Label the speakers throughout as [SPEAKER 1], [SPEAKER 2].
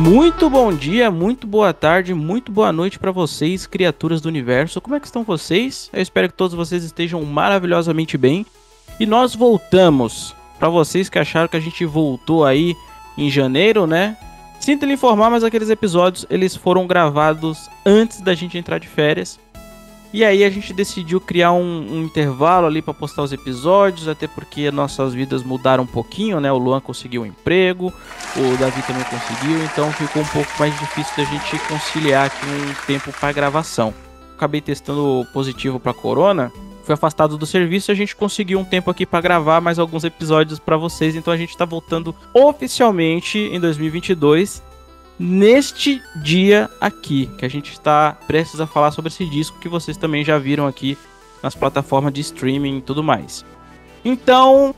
[SPEAKER 1] Muito bom dia, muito boa tarde, muito boa noite para vocês, criaturas do universo. Como é que estão vocês? Eu espero que todos vocês estejam maravilhosamente bem. E nós voltamos. Para vocês que acharam que a gente voltou aí em janeiro, né? Sinto lhe informar, mas aqueles episódios eles foram gravados antes da gente entrar de férias. E aí a gente decidiu criar um, um intervalo ali para postar os episódios, até porque nossas vidas mudaram um pouquinho, né? O Luan conseguiu um emprego, o Davi também conseguiu, então ficou um pouco mais difícil da gente conciliar aqui um tempo para gravação. Acabei testando positivo para corona, fui afastado do serviço, a gente conseguiu um tempo aqui para gravar mais alguns episódios para vocês, então a gente está voltando oficialmente em 2022 neste dia aqui, que a gente está prestes a falar sobre esse disco que vocês também já viram aqui nas plataformas de streaming e tudo mais. Então,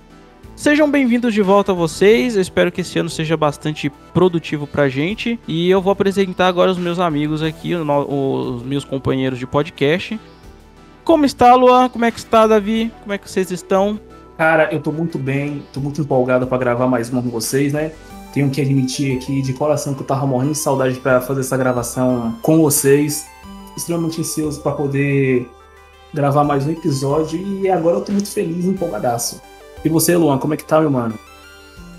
[SPEAKER 1] sejam bem-vindos de volta vocês. Eu espero que esse ano seja bastante produtivo pra gente. E eu vou apresentar agora os meus amigos aqui, os meus companheiros de podcast. Como está, Luan? Como é que está, Davi? Como é que vocês estão?
[SPEAKER 2] Cara, eu tô muito bem, tô muito empolgado para gravar mais uma com vocês, né? Tenho que admitir aqui de coração que eu tava morrendo de saudade para fazer essa gravação com vocês. Extremamente ansioso para poder gravar mais um episódio e agora eu tô muito feliz empolgadaço. E você, Luan, como é que tá, meu mano?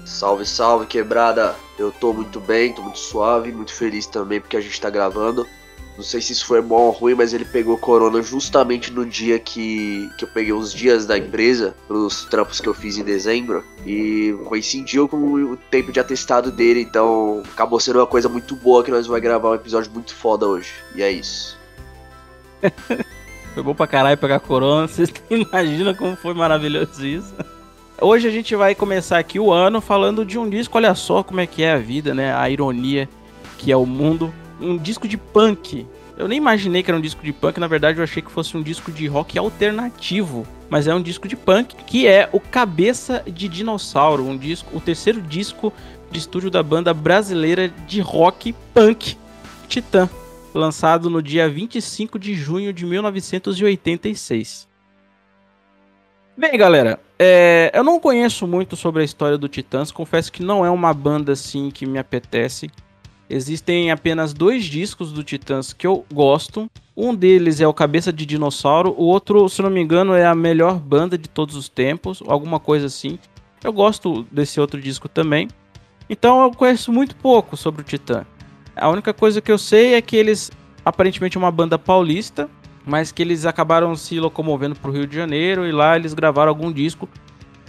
[SPEAKER 3] Salve, salve, quebrada. Eu tô muito bem, tô muito suave, muito feliz também porque a gente tá gravando. Não sei se isso foi bom ou ruim, mas ele pegou corona justamente no dia que, que eu peguei os dias da empresa, pros trampos que eu fiz em dezembro, e coincidiu com o tempo de atestado dele, então acabou sendo uma coisa muito boa que nós vamos gravar um episódio muito foda hoje. E é isso.
[SPEAKER 1] foi bom pra caralho pegar corona, vocês imaginam como foi maravilhoso isso? Hoje a gente vai começar aqui o ano falando de um disco, olha só como é que é a vida, né? A ironia que é o mundo um disco de punk. Eu nem imaginei que era um disco de punk, na verdade eu achei que fosse um disco de rock alternativo, mas é um disco de punk que é o Cabeça de Dinossauro, um disco, o terceiro disco de estúdio da banda brasileira de rock punk Titã, lançado no dia 25 de junho de 1986. Bem, galera, é, eu não conheço muito sobre a história do Titãs, confesso que não é uma banda assim que me apetece. Existem apenas dois discos do Titãs que eu gosto. Um deles é o Cabeça de Dinossauro, o outro, se não me engano, é a melhor banda de todos os tempos, alguma coisa assim. Eu gosto desse outro disco também. Então eu conheço muito pouco sobre o Titã. A única coisa que eu sei é que eles aparentemente é uma banda paulista, mas que eles acabaram se locomovendo para o Rio de Janeiro e lá eles gravaram algum disco,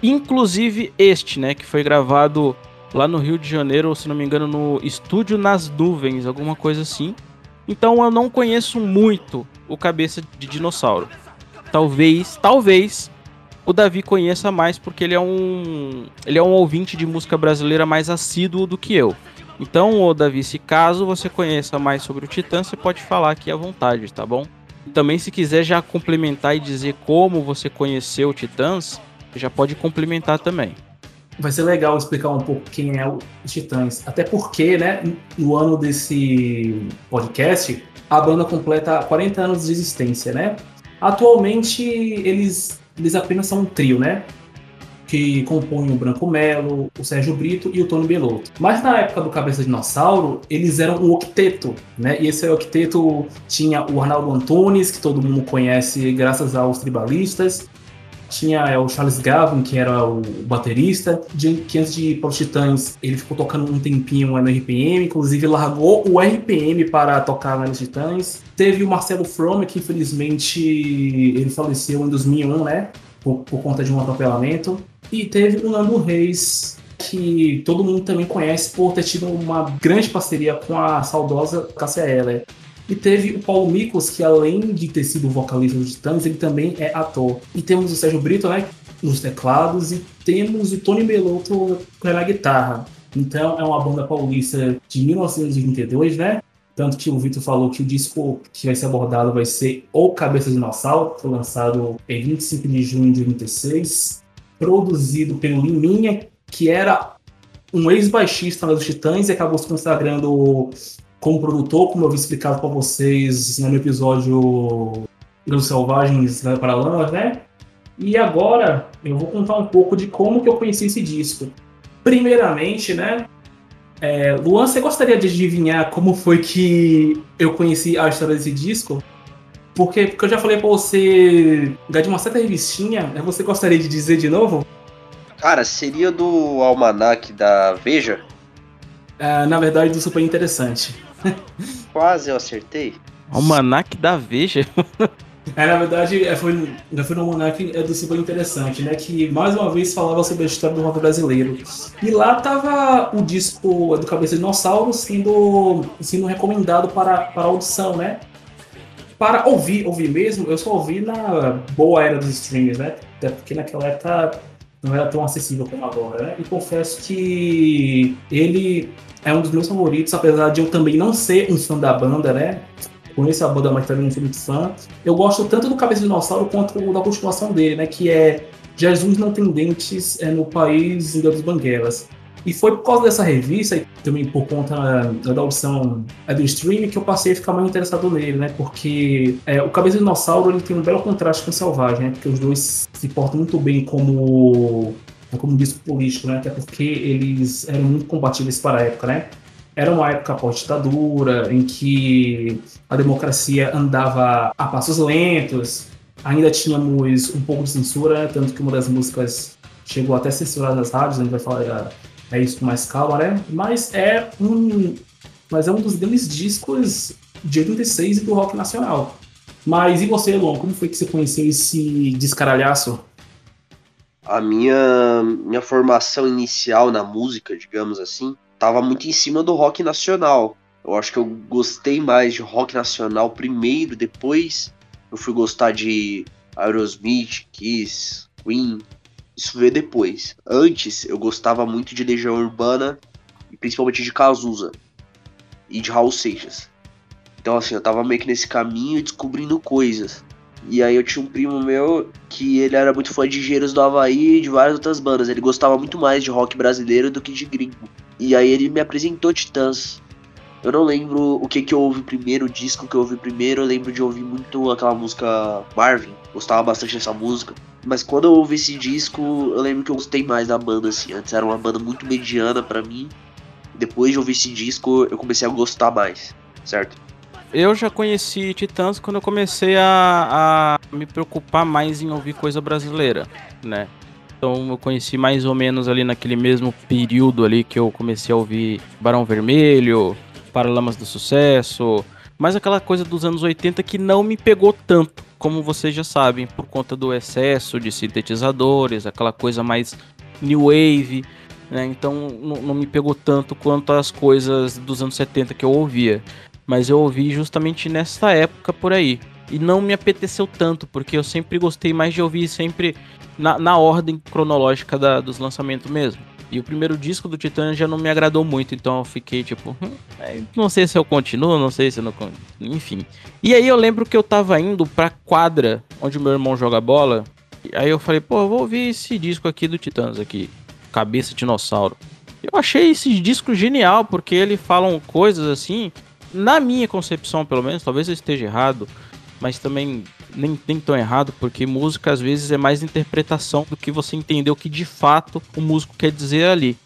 [SPEAKER 1] inclusive este, né, que foi gravado lá no Rio de Janeiro, ou se não me engano, no Estúdio nas Nuvens, alguma coisa assim. Então eu não conheço muito o Cabeça de Dinossauro. Talvez, talvez o Davi conheça mais porque ele é um ele é um ouvinte de música brasileira mais assíduo do que eu. Então, ô Davi, se caso você conheça mais sobre o Titã, você pode falar aqui à vontade, tá bom? Também se quiser já complementar e dizer como você conheceu o Titãs, já pode complementar também
[SPEAKER 2] vai ser legal explicar um pouco quem é o Titãs. Até porque, né, no ano desse podcast, a banda completa 40 anos de existência, né? Atualmente, eles, eles apenas são um trio, né? Que compõem o Branco Melo, o Sérgio Brito e o Tony Belotto. Mas na época do Cabeça de Dinossauro, eles eram um octeto, né? E esse octeto tinha o Arnaldo Antunes, que todo mundo conhece graças aos tribalistas, tinha é, o Charles Gavin, que era o baterista, que antes de ir para os Titãs, ele ficou tocando um tempinho no RPM, inclusive largou o RPM para tocar nos Titãs. Teve o Marcelo From, que infelizmente ele faleceu em 2001, né? Por, por conta de um atropelamento. E teve o Nando Reis, que todo mundo também conhece por ter tido uma grande parceria com a saudosa Cássia Eller. E teve o Paulo Miklos, que além de ter sido vocalista dos Titãs, ele também é ator. E temos o Sérgio Brito, né, nos teclados, e temos o Tony Belotto na guitarra. Então é uma banda paulista de 1922, né? Tanto que o Vitor falou que o disco que vai ser abordado vai ser O Cabeça de Dinossauro, foi lançado em 25 de junho de 86, produzido pelo Liminha, que era um ex-baixista dos Titãs e acabou se consagrando como produtor, como eu havia explicado para vocês no episódio dos Selvagens para Lama, né? E agora eu vou contar um pouco de como que eu conheci esse disco. Primeiramente, né? É, Luan, você gostaria de adivinhar como foi que eu conheci a história desse disco? Porque, porque eu já falei pra você de uma certa revistinha, né? você gostaria de dizer de novo?
[SPEAKER 3] Cara, seria do almanac da Veja?
[SPEAKER 2] É, na verdade, do Super Interessante.
[SPEAKER 3] Quase eu acertei.
[SPEAKER 1] Almanac da Veja?
[SPEAKER 2] É, na verdade, é, foi, foi no Almanac é do Super Interessante, né? Que mais uma vez falava sobre a história do rock brasileiro. E lá tava o disco do Cabeça de Dinossauro sendo, sendo recomendado para, para audição, né? Para ouvir, ouvir mesmo, eu só ouvi na boa era dos streams, né? Até porque naquela época não era tão acessível como agora, né? E confesso que ele é um dos meus favoritos, apesar de eu também não ser um fã da banda, né? Conheço a banda, mas também não sou muito fã. Eu gosto tanto do Cabeça de Dinossauro quanto da continuação dele, né? Que é Jesus Não Tem Dentes é, no País dos Banguelas. E foi por causa dessa revista, e também por conta da audição é, do streaming, que eu passei a ficar mais interessado nele, né? Porque é, o Cabeça de Dinossauro ele tem um belo contraste com o Selvagem, né? Porque os dois se portam muito bem como, como disco político, né? Até porque eles eram muito compatíveis para a época, né? Era uma época pós-ditadura, em que a democracia andava a passos lentos, ainda tínhamos um pouco de censura, né? tanto que uma das músicas chegou até a censurar nas rádios, a gente vai falar é isso com mais calma, né? Mas é um, mas é um dos grandes discos de 86 e do rock nacional. Mas e você, Luan, como foi que você conheceu esse descaralhaço?
[SPEAKER 3] A minha, minha formação inicial na música, digamos assim, tava muito em cima do rock nacional. Eu acho que eu gostei mais de rock nacional primeiro, depois eu fui gostar de Aerosmith, Kiss, Queen. Isso veio depois. Antes eu gostava muito de Legião Urbana e principalmente de Cazuza e de Raul Seixas. Então assim, eu tava meio que nesse caminho descobrindo coisas. E aí eu tinha um primo meu que ele era muito fã de Engenheiros do Havaí e de várias outras bandas. Ele gostava muito mais de rock brasileiro do que de gringo. E aí ele me apresentou Titãs. Eu não lembro o que que eu ouvi primeiro, o disco que eu ouvi primeiro. Eu lembro de ouvir muito aquela música Marvin. Gostava bastante dessa música. Mas quando eu ouvi esse disco, eu lembro que eu gostei mais da banda, assim. Antes era uma banda muito mediana para mim. Depois de ouvir esse disco, eu comecei a gostar mais, certo?
[SPEAKER 1] Eu já conheci Titãs quando eu comecei a, a, me preocupar mais em ouvir coisa brasileira, né? Então eu conheci mais ou menos ali naquele mesmo período ali que eu comecei a ouvir Barão Vermelho, Paralamas do Sucesso, mas aquela coisa dos anos 80 que não me pegou tanto, como vocês já sabem, por conta do excesso de sintetizadores, aquela coisa mais new wave, né? Então não, não me pegou tanto quanto as coisas dos anos 70 que eu ouvia mas eu ouvi justamente nessa época por aí. E não me apeteceu tanto, porque eu sempre gostei mais de ouvir sempre na, na ordem cronológica da, dos lançamentos mesmo. E o primeiro disco do Titã já não me agradou muito, então eu fiquei tipo, hum, é, não sei se eu continuo, não sei se eu não. Enfim. E aí eu lembro que eu tava indo pra quadra onde meu irmão joga bola. Aí eu falei, pô, eu vou ouvir esse disco aqui do Titãs aqui, Cabeça Dinossauro. Eu achei esse disco genial, porque ele falam coisas assim na minha concepção, pelo menos, talvez eu esteja errado, mas também nem, nem tão errado, porque música às vezes é mais interpretação do que você entender o que de fato o músico quer dizer ali.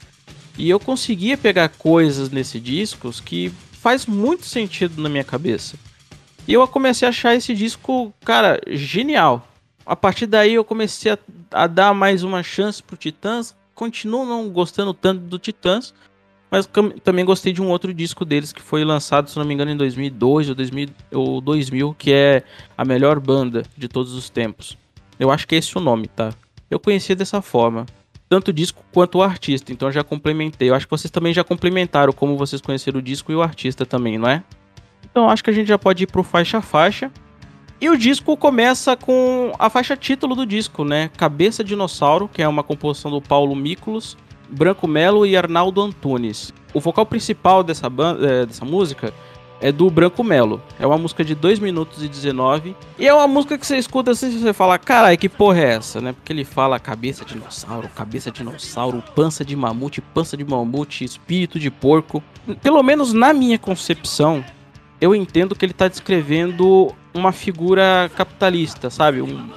[SPEAKER 1] E eu conseguia pegar coisas nesse disco que faz muito sentido na minha cabeça. E eu comecei a achar esse disco, cara, genial. A partir daí eu comecei a, a dar mais uma chance pro Titãs. Continuo não gostando tanto do Titãs, mas também gostei de um outro disco deles que foi lançado, se não me engano, em 2002 ou 2000, ou 2000 que é a melhor banda de todos os tempos. Eu acho que é esse o nome, tá? Eu conhecia dessa forma. Tanto o disco quanto o artista, então já complementei. Eu acho que vocês também já complementaram como vocês conheceram o disco e o artista também, não é? Então acho que a gente já pode ir pro faixa a faixa. E o disco começa com a faixa título do disco, né? Cabeça Dinossauro, que é uma composição do Paulo Miklos Branco Melo e Arnaldo Antunes. O vocal principal dessa, banda, é, dessa música é do Branco Melo. É uma música de 2 minutos e 19. E é uma música que você escuta assim e você fala, carai, que porra é essa, né? Porque ele fala cabeça de dinossauro, cabeça de dinossauro, pança de mamute, pança de mamute, espírito de porco. Pelo menos na minha concepção, eu entendo que ele está descrevendo uma figura capitalista, sabe? Um,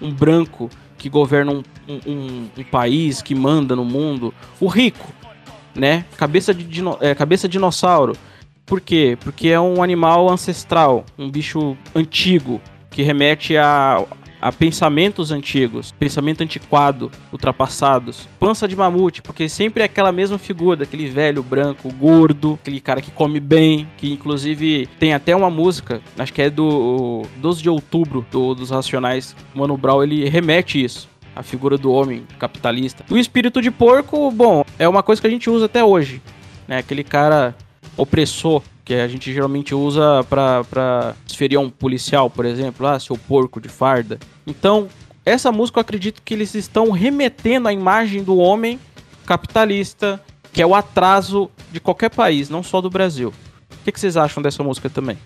[SPEAKER 1] um branco que governa um, um, um, país, que manda no mundo, o rico. né? Cabeça de, dino, é, cabeça de dinossauro. Por quê? Porque é um animal ancestral, um bicho antigo, que remete a, a pensamentos antigos, pensamento antiquado, ultrapassados. Pança de mamute, porque sempre é aquela mesma figura, aquele velho branco, gordo, aquele cara que come bem, que inclusive tem até uma música, acho que é do 12 de outubro, do, dos Racionais. Mano Brown, ele remete isso a figura do homem capitalista. O espírito de porco, bom, é uma coisa que a gente usa até hoje, né? Aquele cara opressor que a gente geralmente usa para esferir um policial, por exemplo, ah, seu porco de farda. Então, essa música eu acredito que eles estão remetendo à imagem do homem capitalista, que é o atraso de qualquer país, não só do Brasil. O que, que vocês acham dessa música também?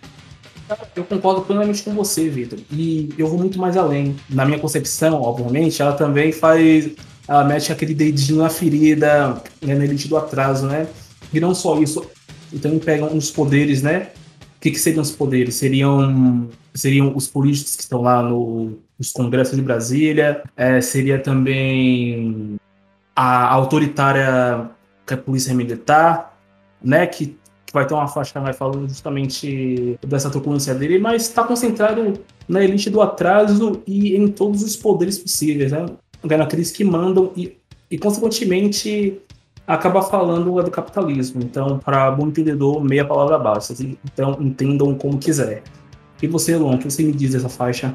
[SPEAKER 2] Eu concordo plenamente com você, Vitor. E eu vou muito mais além. Na minha concepção, obviamente, ela também faz. Ela mete aquele dedinho na ferida, né, na elite do atraso, né? E não só isso, então pegam uns poderes, né? O que, que seriam os poderes? Seriam, seriam os políticos que estão lá no, nos congressos de Brasília, é, seria também a autoritária que é a polícia militar, né? Que, que vai ter uma faixa vai falando justamente dessa turbulência dele, mas está concentrado na elite do atraso e em todos os poderes possíveis, né? Naqueles que mandam e, e consequentemente acaba falando do capitalismo. Então, para bom entendedor, meia palavra basta. Então, entendam como quiser. E você, Lon, o que você me diz dessa faixa?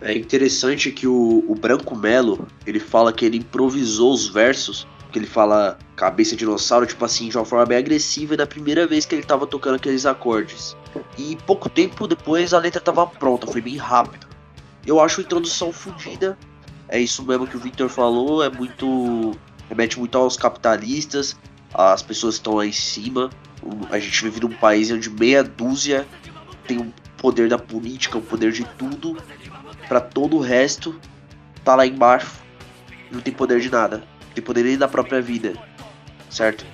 [SPEAKER 3] É interessante que o, o Branco Melo, ele fala que ele improvisou os versos, que ele fala cabeça de dinossauro, tipo assim, de uma forma bem agressiva na primeira vez que ele tava tocando aqueles acordes. E pouco tempo depois a letra tava pronta, foi bem rápido. Eu acho a introdução fodida. É isso mesmo que o Victor falou, é muito remete muito aos capitalistas, as pessoas estão lá em cima. A gente vive num país onde meia dúzia tem o poder da política, o poder de tudo, para todo o resto tá lá embaixo não tem poder de nada, não tem poder nem da própria vida, certo?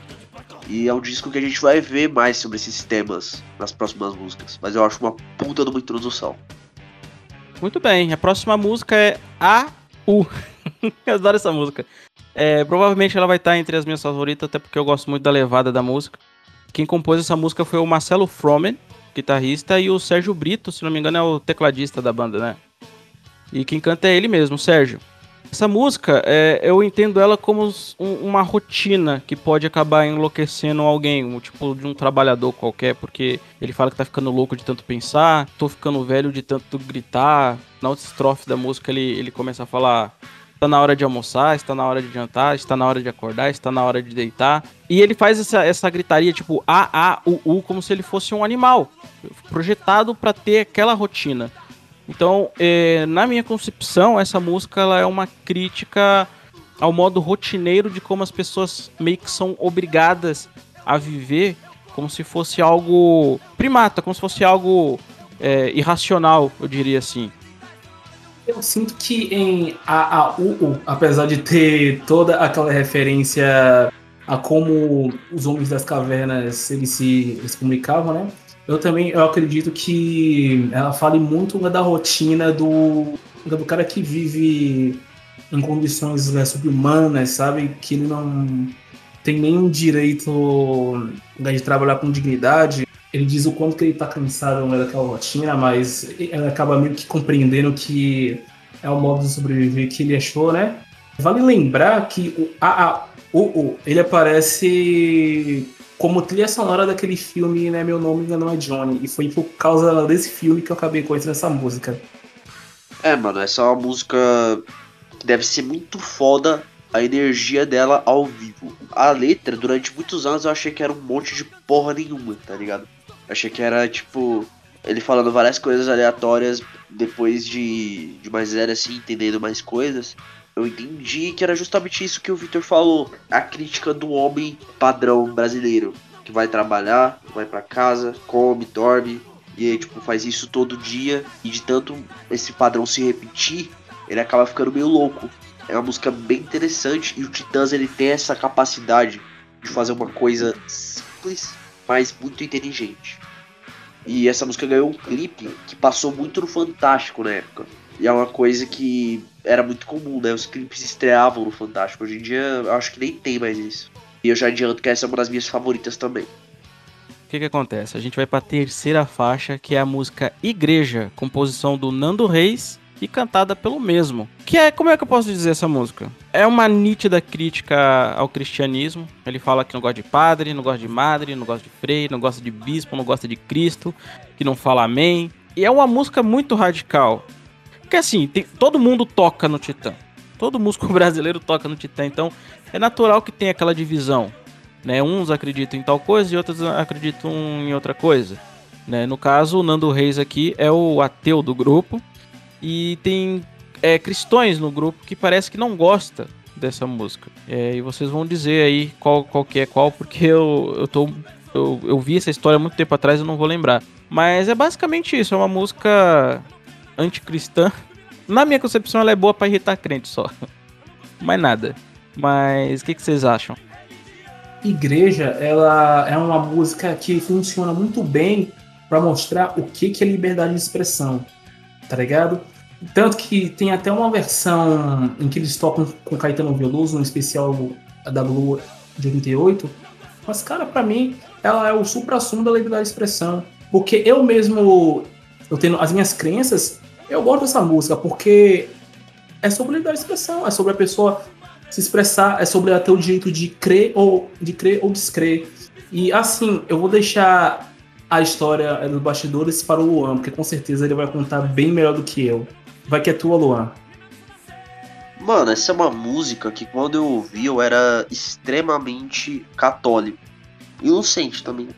[SPEAKER 3] E é um disco que a gente vai ver mais sobre esses temas nas próximas músicas, mas eu acho uma puta de uma introdução.
[SPEAKER 1] Muito bem, a próxima música é A U. eu adoro essa música. É, provavelmente ela vai estar entre as minhas favoritas, até porque eu gosto muito da levada da música. Quem compôs essa música foi o Marcelo Fromen, guitarrista, e o Sérgio Brito, se não me engano, é o tecladista da banda, né? E quem canta é ele mesmo, Sérgio. Essa música, é, eu entendo ela como um, uma rotina que pode acabar enlouquecendo alguém, um tipo de um trabalhador qualquer, porque ele fala que tá ficando louco de tanto pensar, tô ficando velho de tanto gritar. Na outra estrofe da música ele, ele começa a falar está na hora de almoçar, está na hora de jantar, está na hora de acordar, está na hora de deitar. E ele faz essa, essa gritaria tipo A, A, U, U, como se ele fosse um animal, projetado para ter aquela rotina. Então, eh, na minha concepção, essa música ela é uma crítica ao modo rotineiro de como as pessoas meio que são obrigadas a viver como se fosse algo primata, como se fosse algo é, irracional, eu diria assim.
[SPEAKER 2] Eu sinto que em AAUU, apesar de ter toda aquela referência a como os homens das cavernas eles se, eles comunicavam, né? Eu também eu acredito que ela fale muito da rotina do, do cara que vive em condições né, subhumanas, sabe? Que ele não tem nenhum direito né, de trabalhar com dignidade. Ele diz o quanto que ele tá cansado né, daquela rotina, mas ele acaba meio que compreendendo que é o modo de sobreviver que ele achou, né? Vale lembrar que o AAUU, ele aparece como trilha sonora daquele filme, né? Meu nome não é Johnny. E foi por causa desse filme que eu acabei conhecendo essa música.
[SPEAKER 3] É, mano, essa é uma música que deve ser muito foda a energia dela ao vivo. A letra, durante muitos anos, eu achei que era um monte de porra nenhuma, tá ligado? Achei que era tipo ele falando várias coisas aleatórias depois de, de mais zero assim, entendendo mais coisas. Eu entendi que era justamente isso que o Victor falou, a crítica do homem padrão brasileiro, que vai trabalhar, vai para casa, come, dorme, e aí, tipo, faz isso todo dia, e de tanto esse padrão se repetir, ele acaba ficando meio louco. É uma música bem interessante e o Titãs ele tem essa capacidade de fazer uma coisa simples, mas muito inteligente. E essa música ganhou um clipe que passou muito no Fantástico na época. E é uma coisa que era muito comum, né? Os clipes estreavam no Fantástico. Hoje em dia eu acho que nem tem mais isso. E eu já adianto que essa é uma das minhas favoritas também.
[SPEAKER 1] O que, que acontece? A gente vai para a terceira faixa, que é a música Igreja, composição do Nando Reis e cantada pelo mesmo. Que é, como é que eu posso dizer essa música? É uma nítida crítica ao cristianismo. Ele fala que não gosta de padre, não gosta de madre, não gosta de frei, não gosta de bispo, não gosta de Cristo, que não fala amém. E é uma música muito radical. Porque assim, tem, todo mundo toca no Titã. Todo músico brasileiro toca no Titã, então é natural que tenha aquela divisão. Né? Uns acreditam em tal coisa e outros acreditam em outra coisa. Né? No caso, o Nando Reis aqui é o ateu do grupo. E tem é, cristãos no grupo que parece que não gosta dessa música. É, e vocês vão dizer aí qual, qual que é qual, porque eu, eu, tô, eu, eu vi essa história muito tempo atrás e não vou lembrar. Mas é basicamente isso, é uma música anticristã. Na minha concepção, ela é boa para irritar crente só. Mais nada. Mas o que, que vocês acham?
[SPEAKER 2] Igreja, ela é uma música que funciona muito bem para mostrar o que, que é liberdade de expressão, tá ligado? Tanto que tem até uma versão em que eles tocam com Caetano Veloso, um especial da Blue de 88. Mas, cara, para mim, ela é o supra-sumo da liberdade de expressão. Porque eu mesmo, eu tenho as minhas crenças, eu gosto dessa música, porque é sobre liberdade de expressão, é sobre a pessoa se expressar, é sobre ter o direito de crer ou de crer ou descrer. E assim, eu vou deixar a história dos bastidores para o Luan, porque com certeza ele vai contar bem melhor do que eu. Vai que é tua, Luan.
[SPEAKER 3] Mano, essa é uma música que quando eu ouvi eu era extremamente católico. Inocente também.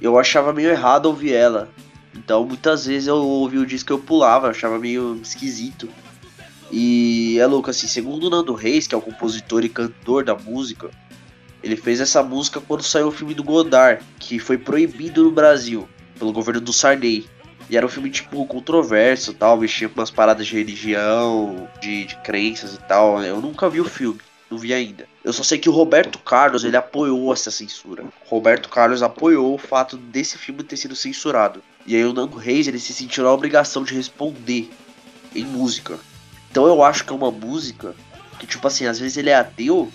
[SPEAKER 3] Eu achava meio errado ouvir ela. Então muitas vezes eu ouvi o disco e eu pulava, achava meio esquisito. E é louco, assim, segundo o Nando Reis, que é o compositor e cantor da música, ele fez essa música quando saiu o filme do Godard, que foi proibido no Brasil pelo governo do Sarney. E era um filme, tipo, controverso tal, mexia com umas paradas de religião, de, de crenças e tal. Eu nunca vi o filme, não vi ainda. Eu só sei que o Roberto Carlos, ele apoiou essa censura. Roberto Carlos apoiou o fato desse filme ter sido censurado. E aí o Nando Reis, ele se sentiu na obrigação de responder em música. Então eu acho que é uma música que, tipo assim, às vezes ele é ateu,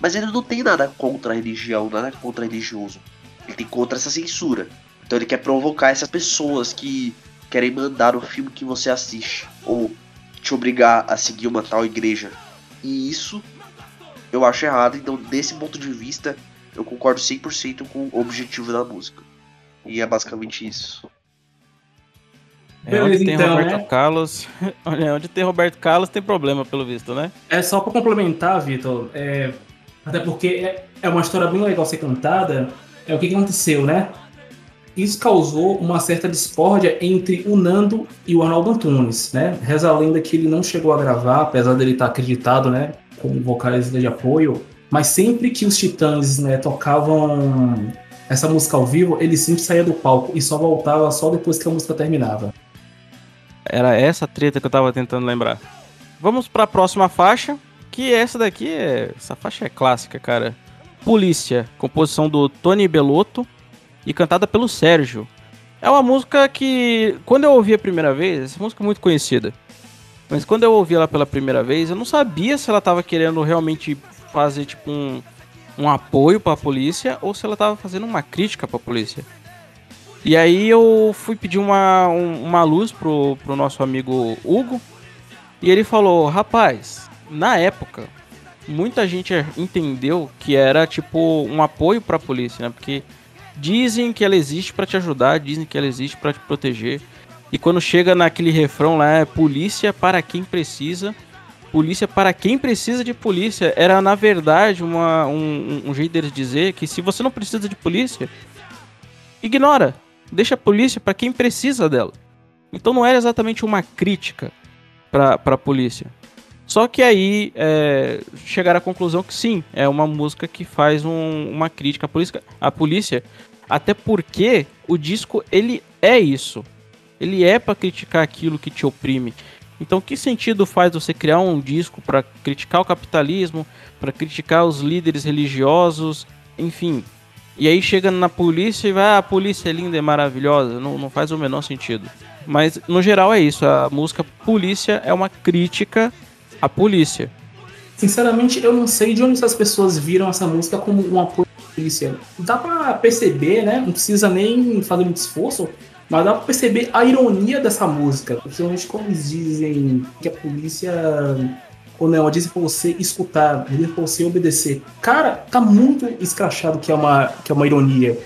[SPEAKER 3] mas ele não tem nada contra a religião, nada contra religioso. Ele tem contra essa censura. Então ele quer provocar essas pessoas que querem mandar o filme que você assiste. Ou te obrigar a seguir uma tal igreja. E isso eu acho errado. Então, desse ponto de vista, eu concordo 100% com o objetivo da música. E é basicamente isso.
[SPEAKER 1] É, Beleza, onde tem então, Roberto né? Carlos. Olha, onde tem Roberto Carlos tem problema, pelo visto, né?
[SPEAKER 2] É só para complementar, Vitor. É, até porque é, é uma história bem legal ser cantada. É o que, aconteceu, né? Isso causou uma certa discórdia entre o Nando e o Arnaldo Antunes, né? Reza a lenda que ele não chegou a gravar, apesar dele estar acreditado, né? Como vocalista de apoio. Mas sempre que os Titãs né, tocavam essa música ao vivo, ele sempre saía do palco e só voltava só depois que a música terminava.
[SPEAKER 1] Era essa treta que eu tava tentando lembrar. Vamos para a próxima faixa, que essa daqui é, essa faixa é clássica, cara. Polícia, composição do Tony Belotto e cantada pelo Sérgio. É uma música que, quando eu ouvi a primeira vez, essa música é muito conhecida. Mas quando eu ouvi ela pela primeira vez, eu não sabia se ela tava querendo realmente fazer tipo um, um apoio para a polícia ou se ela tava fazendo uma crítica para a polícia. E aí eu fui pedir uma, um, uma luz pro, pro nosso amigo Hugo. E ele falou, rapaz, na época, muita gente entendeu que era tipo um apoio para a polícia, né? Porque dizem que ela existe para te ajudar, dizem que ela existe para te proteger. E quando chega naquele refrão lá, é polícia para quem precisa, polícia para quem precisa de polícia, era na verdade uma, um, um jeito deles dizer que se você não precisa de polícia, ignora deixa a polícia para quem precisa dela. Então não era exatamente uma crítica para a polícia. Só que aí é, chegaram à conclusão que sim, é uma música que faz um, uma crítica à polícia, à polícia, até porque o disco ele é isso. Ele é para criticar aquilo que te oprime. Então, que sentido faz você criar um disco para criticar o capitalismo, para criticar os líderes religiosos, enfim, e aí chega na polícia e vai, ah, a polícia é linda e maravilhosa. Não, não faz o menor sentido. Mas no geral é isso. A música Polícia é uma crítica à polícia.
[SPEAKER 2] Sinceramente, eu não sei de onde essas pessoas viram essa música como um apoio à polícia. Dá pra perceber, né? Não precisa nem fazer muito esforço, mas dá pra perceber a ironia dessa música. Principalmente quando eles dizem que a polícia. Ou não, dizem pra você escutar, dizem pra você obedecer. Cara, tá muito escrachado que é uma, que é uma ironia.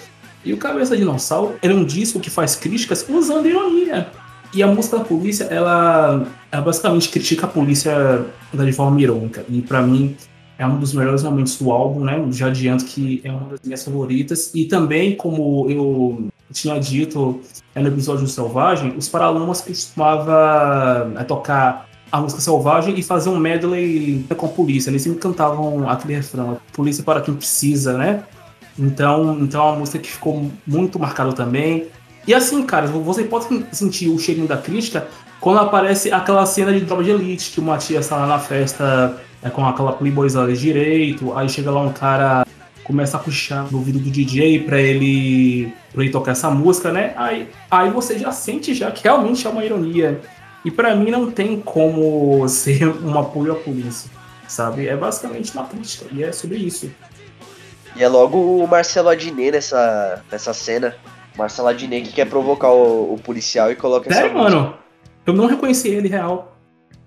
[SPEAKER 2] E o Cabeça Dinossauro é um disco que faz críticas usando ironia. E a música da polícia, ela, ela basicamente critica a polícia de forma irônica. E para mim é um dos melhores momentos do álbum, né? Já adianto que é uma das minhas favoritas. E também, como eu tinha dito no episódio do Selvagem, os Paralamas costumava é, tocar a música Selvagem e fazer um medley com a polícia. Eles sempre cantavam aquele refrão, polícia para quem precisa, né? Então, então é uma música que ficou muito marcada também. E assim, cara, você pode sentir o cheirinho da crítica quando aparece aquela cena de Tropa de Elite, que o Matias tá lá na festa é, com aquela Playboyzada de direito, aí chega lá um cara, começa a puxar no ouvido do DJ pra ele, pra ele tocar essa música, né? Aí, aí você já sente já que realmente é uma ironia. E para mim não tem como ser um apoio à polícia, sabe? É basicamente uma crítica, e é sobre isso.
[SPEAKER 3] E é logo o Marcelo Adnet nessa, nessa cena. Marcelo Adnet que quer provocar o, o policial e coloca
[SPEAKER 2] Sério, essa mano? Eu não reconheci ele real.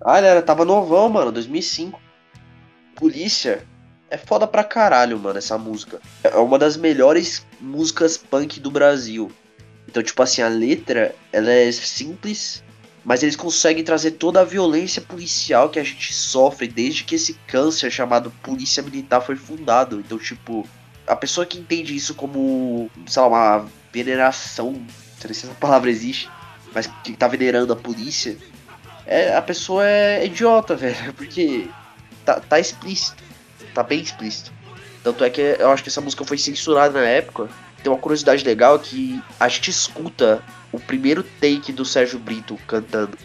[SPEAKER 3] Ah, ele era, tava novão, mano, 2005. Polícia é foda pra caralho, mano, essa música. É uma das melhores músicas punk do Brasil. Então, tipo assim, a letra, ela é simples, mas eles conseguem trazer toda a violência policial que a gente sofre desde que esse câncer chamado Polícia Militar foi fundado. Então, tipo, a pessoa que entende isso como, sei lá, uma veneração, não sei se essa palavra existe, mas que tá venerando a polícia, é, a pessoa é idiota, velho, porque tá, tá explícito, tá bem explícito. Tanto é que eu acho que essa música foi censurada na época. Tem uma curiosidade legal que a gente escuta o primeiro take do Sérgio Brito cantando.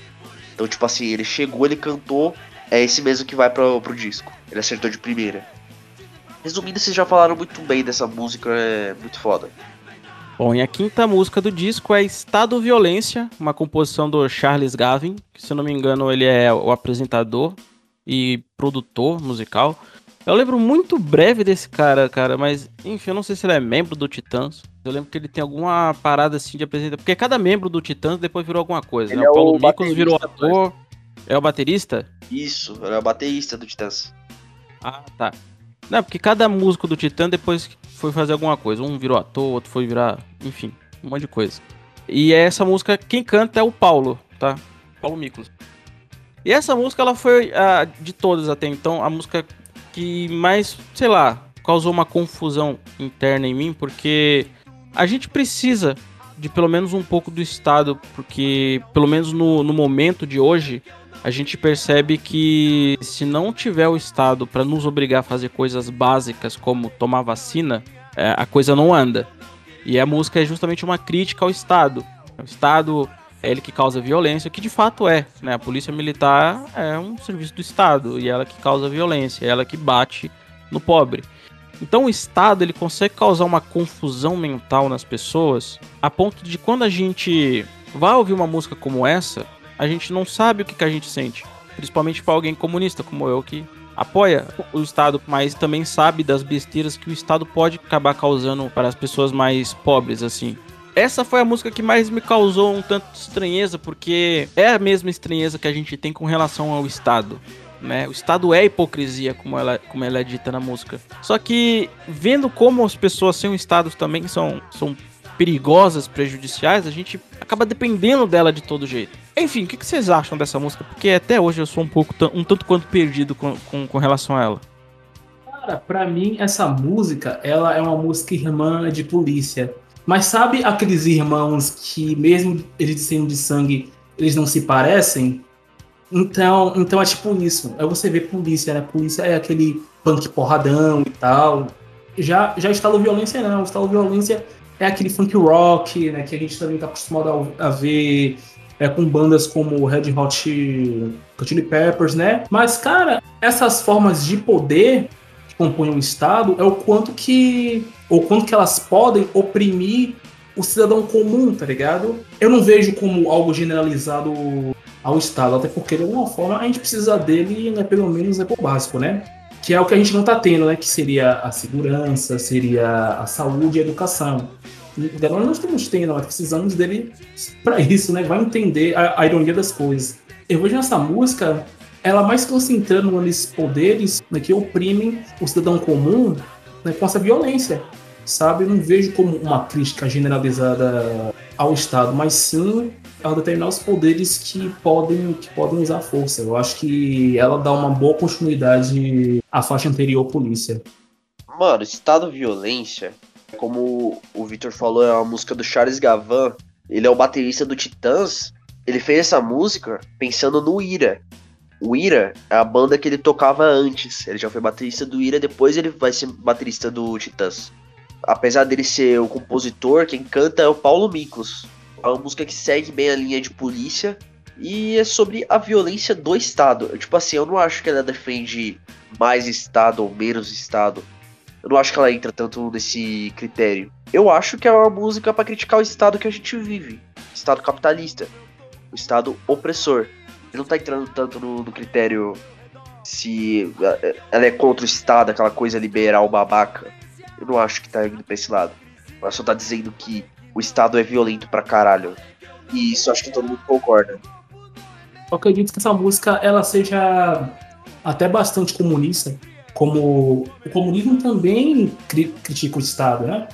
[SPEAKER 3] Então, tipo assim, ele chegou, ele cantou, é esse mesmo que vai pro, pro disco. Ele acertou de primeira. Resumindo, vocês já falaram muito bem dessa música, é muito foda.
[SPEAKER 1] Bom, e a quinta música do disco é Estado Violência, uma composição do Charles Gavin, que se eu não me engano ele é o apresentador e produtor musical. Eu lembro muito breve desse cara, cara, mas enfim, eu não sei se ele é membro do Titãs. Eu lembro que ele tem alguma parada assim de apresentar, porque cada membro do Titãs depois virou alguma coisa, ele né?
[SPEAKER 3] É
[SPEAKER 1] o Paulo
[SPEAKER 3] o
[SPEAKER 1] Miklos virou ator. É o baterista?
[SPEAKER 3] Isso, ele é o baterista do Titãs.
[SPEAKER 1] Ah, tá. Não, porque cada músico do Titã depois foi fazer alguma coisa. Um virou ator, outro foi virar. Enfim, um monte de coisa. E essa música, quem canta é o Paulo, tá? Paulo Miklos. E essa música, ela foi, a, de todas até então, a música que mais, sei lá, causou uma confusão interna em mim, porque a gente precisa de pelo menos um pouco do Estado, porque pelo menos no, no momento de hoje, a gente percebe que se não tiver o Estado para nos obrigar a fazer coisas básicas como tomar vacina, é, a coisa não anda. E a música é justamente uma crítica ao Estado. O Estado é ele que causa violência, que de fato é. Né? A polícia militar é um serviço do Estado e ela que causa violência, ela que bate no pobre. Então o Estado ele consegue causar uma confusão mental nas pessoas a ponto de quando a gente vai ouvir uma música como essa, a gente não sabe o que, que a gente sente. Principalmente para alguém comunista como eu que apoia o Estado, mas também sabe das besteiras que o Estado pode acabar causando para as pessoas mais pobres, assim. Essa foi a música que mais me causou um tanto de estranheza, porque é a mesma estranheza que a gente tem com relação ao Estado. Né? O Estado é hipocrisia, como ela, como ela é dita na música. Só que, vendo como as pessoas sem o Estado também são, são perigosas, prejudiciais, a gente acaba dependendo dela de todo jeito. Enfim, o que vocês acham dessa música? Porque até hoje eu sou um pouco, um tanto quanto perdido com, com, com relação a ela.
[SPEAKER 2] Cara, pra mim, essa música, ela é uma música irmã de polícia. Mas sabe aqueles irmãos que, mesmo eles sendo de sangue, eles não se parecem? Então, então é tipo isso. É você ver polícia, né? Polícia é aquele punk porradão e tal. Já, já Estalo Violência não. Estalo Violência é aquele funk rock, né? Que a gente também tá acostumado a, a ver é, com bandas como Red Hot Chili Peppers, né? Mas, cara, essas formas de poder que compõem o Estado é o quanto que ou quanto que elas podem oprimir o cidadão comum, tá ligado? Eu não vejo como algo generalizado ao Estado, até porque de alguma forma a gente precisa dele, né, pelo menos é por básico, né? Que é o que a gente não está tendo, né? Que seria a segurança, seria a saúde e a educação. Agora nós estamos tendo, nós precisamos dele para isso, né? Vai entender a, a, ironia das coisas. Eu vejo nessa música ela mais concentrando nesses poderes né, que oprimem o cidadão comum né, com essa violência, sabe? Eu não vejo como uma crítica generalizada ao Estado, mas sim a determinar os poderes que podem, que podem usar força. Eu acho que ela dá uma boa continuidade à faixa anterior polícia.
[SPEAKER 3] Mano, Estado Violência, como o Victor falou, é uma música do Charles Gavan. Ele é o baterista do Titãs. Ele fez essa música pensando no Ira. O Ira é a banda que ele tocava antes. Ele já foi baterista do Ira, depois ele vai ser baterista do Titãs. Apesar dele ser o compositor, quem canta é o Paulo Miklos. É uma música que segue bem a linha de polícia e é sobre a violência do Estado. Tipo assim, eu não acho que ela defende mais Estado ou menos Estado. Eu não acho que ela entra tanto nesse critério. Eu acho que é uma música para criticar o Estado que a gente vive. Estado capitalista. O Estado opressor. Ele não tá entrando tanto no, no critério se ela é contra o Estado, aquela coisa liberal babaca. Eu não acho que tá indo pra esse lado. Ela só tá dizendo que o Estado é violento pra caralho. E isso acho que todo mundo concorda.
[SPEAKER 2] Eu acredito que essa música ela seja até bastante comunista, como o comunismo também cri critica o Estado, né?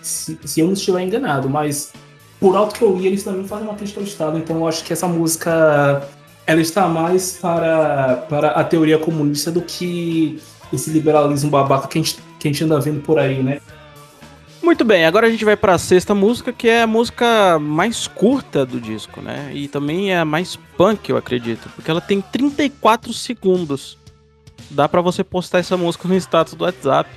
[SPEAKER 2] Se, se, eu não estiver enganado, mas por alto que eu li, eles também fazem uma crítica ao Estado, então eu acho que essa música ela está mais para, para a teoria comunista do que esse liberalismo babaca que a gente, que a gente anda vendo por aí, né?
[SPEAKER 1] Muito bem, agora a gente vai para a sexta música, que é a música mais curta do disco, né? E também é a mais punk, eu acredito, porque ela tem 34 segundos. Dá para você postar essa música no status do WhatsApp.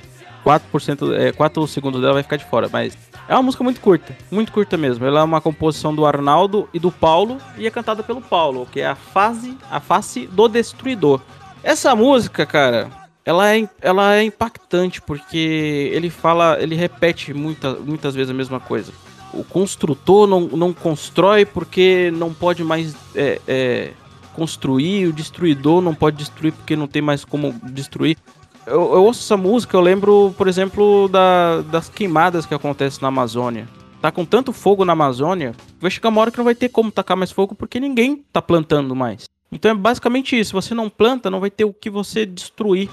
[SPEAKER 1] 4%, é, 4 segundos dela vai ficar de fora, mas é uma música muito curta, muito curta mesmo. Ela é uma composição do Arnaldo e do Paulo e é cantada pelo Paulo, que é a fase, a face do destruidor. Essa música, cara, ela é, ela é impactante porque ele fala, ele repete muita, muitas vezes a mesma coisa. O construtor não, não constrói porque não pode mais é, é, construir, o destruidor não pode destruir porque não tem mais como destruir. Eu, eu ouço essa música, eu lembro, por exemplo, da, das queimadas que acontecem na Amazônia. Tá com tanto fogo na Amazônia, vai chegar uma hora que não vai ter como tacar mais fogo porque ninguém tá plantando mais. Então é basicamente isso. Você não planta, não vai ter o que você destruir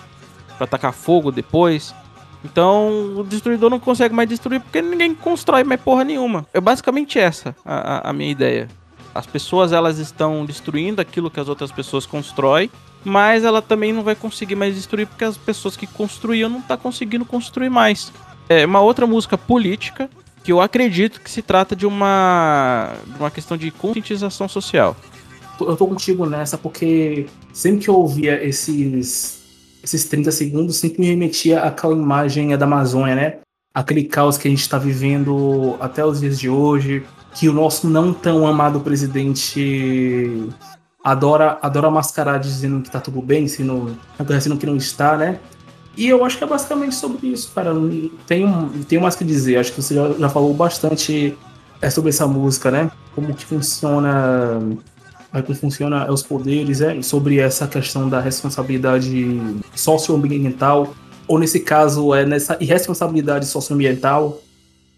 [SPEAKER 1] para tacar fogo depois. Então o destruidor não consegue mais destruir porque ninguém constrói mais porra nenhuma. É basicamente essa a, a, minha ideia. As pessoas elas estão destruindo aquilo que as outras pessoas constroem, mas ela também não vai conseguir mais destruir porque as pessoas que construíam não tá conseguindo construir mais. É uma outra música política que eu acredito que se trata de uma, de uma questão de conscientização social.
[SPEAKER 2] Eu tô contigo nessa porque sempre que eu ouvia esses esses 30 segundos sempre me remetia àquela imagem da Amazônia, né? Aquele caos que a gente está vivendo até os dias de hoje, que o nosso não tão amado presidente adora adora mascarar dizendo que tá tudo bem, sendo, sendo que não está, né? E eu acho que é basicamente sobre isso, cara. Tem tenho mais que dizer. Acho que você já, já falou bastante é, sobre essa música, né? Como que funciona como funciona os poderes, é, sobre essa questão da responsabilidade socioambiental, ou nesse caso, é nessa irresponsabilidade socioambiental.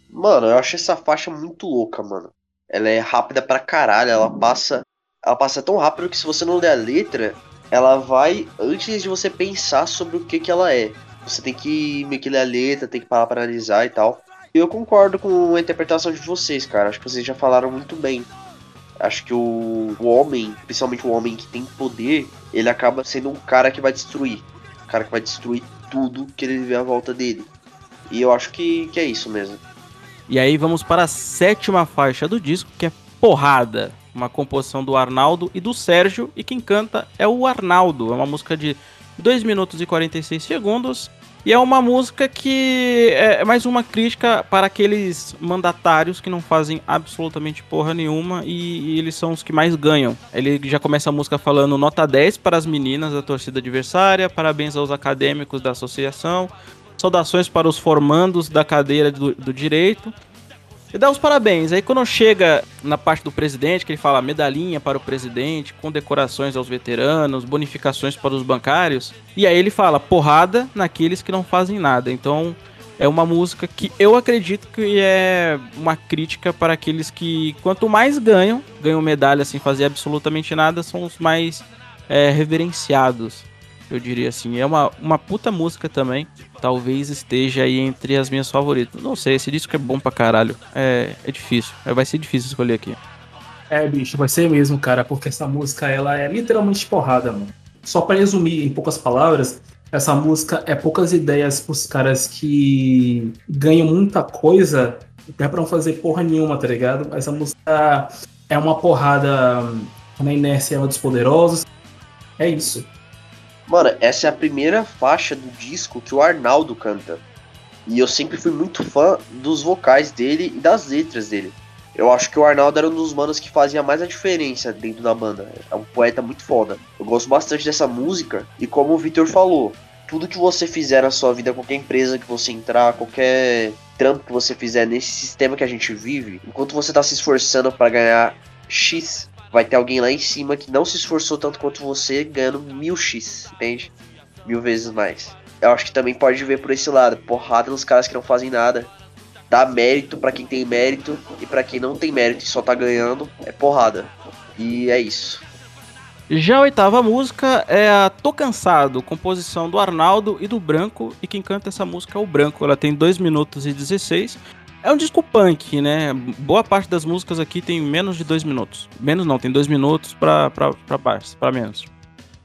[SPEAKER 3] Mano, eu acho essa faixa muito louca, mano. Ela é rápida pra caralho, ela passa. Ela passa tão rápido que se você não ler a letra, ela vai antes de você pensar sobre o que que ela é. Você tem que meio que ler a letra, tem que parar pra analisar e tal. Eu concordo com a interpretação de vocês, cara. Acho que vocês já falaram muito bem. Acho que o, o homem, principalmente o homem que tem poder, ele acaba sendo um cara que vai destruir. Um cara que vai destruir tudo que ele vê à volta dele. E eu acho que, que é isso mesmo.
[SPEAKER 1] E aí vamos para a sétima faixa do disco, que é Porrada. Uma composição do Arnaldo e do Sérgio. E quem canta é o Arnaldo. É uma música de 2 minutos e 46 segundos. E é uma música que é, é mais uma crítica para aqueles mandatários que não fazem absolutamente porra nenhuma e, e, eles são os que mais ganham. Ele já começa a música falando nota 10 para as meninas da torcida adversária, parabéns aos acadêmicos da associação, saudações para os formandos da cadeira do, do direito. E dá os parabéns. Aí quando chega na parte do presidente, que ele fala medalhinha para o presidente, condecorações aos veteranos, bonificações para os bancários, e aí ele fala porrada naqueles que não fazem nada. Então é uma música que eu acredito que é uma crítica para aqueles que, quanto mais ganham, ganham medalha sem fazer absolutamente nada, são os mais é, reverenciados, eu diria assim. É uma, uma puta música também, talvez esteja aí entre as minhas favoritas. Não sei, esse disco é bom pra caralho. É, é difícil, é, vai ser difícil escolher aqui.
[SPEAKER 2] É, bicho, vai ser mesmo, cara, porque essa música, ela é literalmente porrada, mano. Só para resumir em poucas palavras, essa música é poucas ideias pros caras que ganham muita coisa é pra não fazer porra nenhuma, tá ligado? Essa música é uma porrada na inércia dos poderosos. É isso.
[SPEAKER 3] Mano, essa é a primeira faixa do disco que o Arnaldo canta. E eu sempre fui muito fã dos vocais dele e das letras dele. Eu acho que o Arnaldo era um dos manos que fazia mais a diferença dentro da banda. É um poeta muito foda. Eu gosto bastante dessa música e como o Victor falou, tudo que você fizer na sua vida, qualquer empresa que você entrar, qualquer trampo que você fizer nesse sistema que a gente vive, enquanto você tá se esforçando para ganhar X, vai ter alguém lá em cima que não se esforçou tanto quanto você, ganhando mil X, entende? Mil vezes mais. Eu acho que também pode ver por esse lado, porrada nos caras que não fazem nada, dá mérito para quem tem mérito e para quem não tem mérito e só tá ganhando é porrada. E é isso.
[SPEAKER 1] Já a oitava música é a Tô Cansado, composição do Arnaldo e do Branco, e quem canta essa música é o Branco. Ela tem 2 minutos e 16. É um disco punk, né? Boa parte das músicas aqui tem menos de 2 minutos. Menos não, tem 2 minutos pra, pra, pra baixo, pra menos.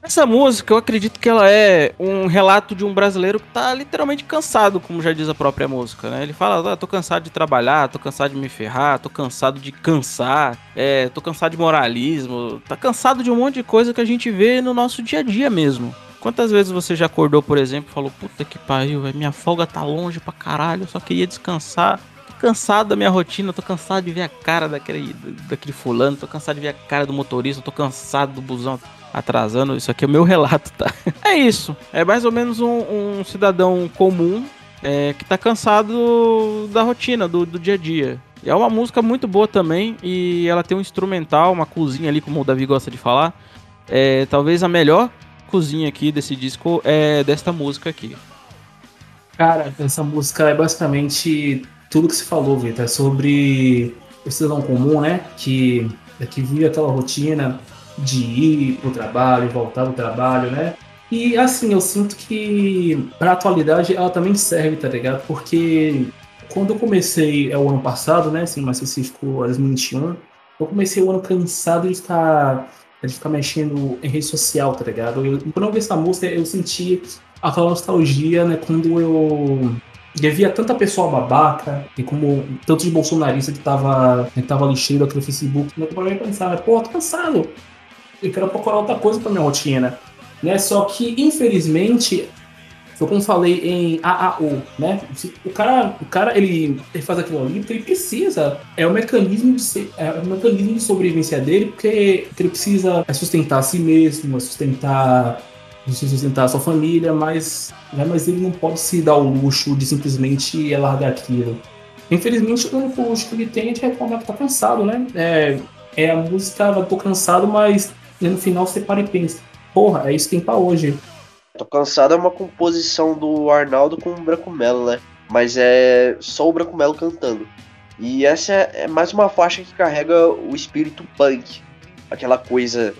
[SPEAKER 1] Essa música, eu acredito que ela é um relato de um brasileiro que tá literalmente cansado, como já diz a própria música, né? Ele fala, ah, tô cansado de trabalhar, tô cansado de me ferrar, tô cansado de cansar, é, tô cansado de moralismo, tá cansado de um monte de coisa que a gente vê no nosso dia a dia mesmo. Quantas vezes você já acordou, por exemplo, e falou, puta que pariu, minha folga tá longe pra caralho, eu só queria descansar cansado da minha rotina, tô cansado de ver a cara daquele, daquele fulano, tô cansado de ver a cara do motorista, tô cansado do busão atrasando. Isso aqui é o meu relato, tá? É isso. É mais ou menos um, um cidadão comum é, que tá cansado da rotina, do, do dia a dia. É uma música muito boa também e ela tem um instrumental, uma cozinha ali, como o Davi gosta de falar. É, talvez a melhor cozinha aqui desse disco é desta música aqui.
[SPEAKER 2] Cara, essa música é basicamente tudo que se falou, Vitor. É sobre o cidadão comum, né? Que, que vive aquela rotina de ir pro trabalho, voltar do trabalho, né? E assim, eu sinto que pra atualidade ela também serve, tá ligado? Porque quando eu comecei, é o ano passado, né? Assim, mais específico, 2021, eu comecei o ano cansado de ficar, de ficar mexendo em rede social, tá ligado? Eu, quando eu vi essa música, eu senti aquela nostalgia, né? Quando eu e havia tanta pessoa babaca, e como tanto de bolsonarista que tava, que tava lixeiro aqui no Facebook, eu comecei a pensar, pô, tô cansado eu quero procurar outra coisa para minha rotina, né? Só que infelizmente foi como falei em AAO, né? O cara, o cara ele, ele faz aquilo ali porque ele precisa. É o mecanismo de ser, é o mecanismo de sobrevivência dele, porque ele precisa sustentar a si mesmo, sustentar sustentar a sua família, mas, né, mas ele não pode se dar o luxo de simplesmente largar aquilo. Infelizmente, o único luxo que ele tem é de reclamar que tá cansado, né? É, é a música, tô cansado, mas e no final você para e pensa, porra, é isso que tem pra hoje.
[SPEAKER 3] Tô cansado é uma composição do Arnaldo com o Branco Melo, né? Mas é só o Branco Melo cantando. E essa é mais uma faixa que carrega o espírito punk, aquela coisa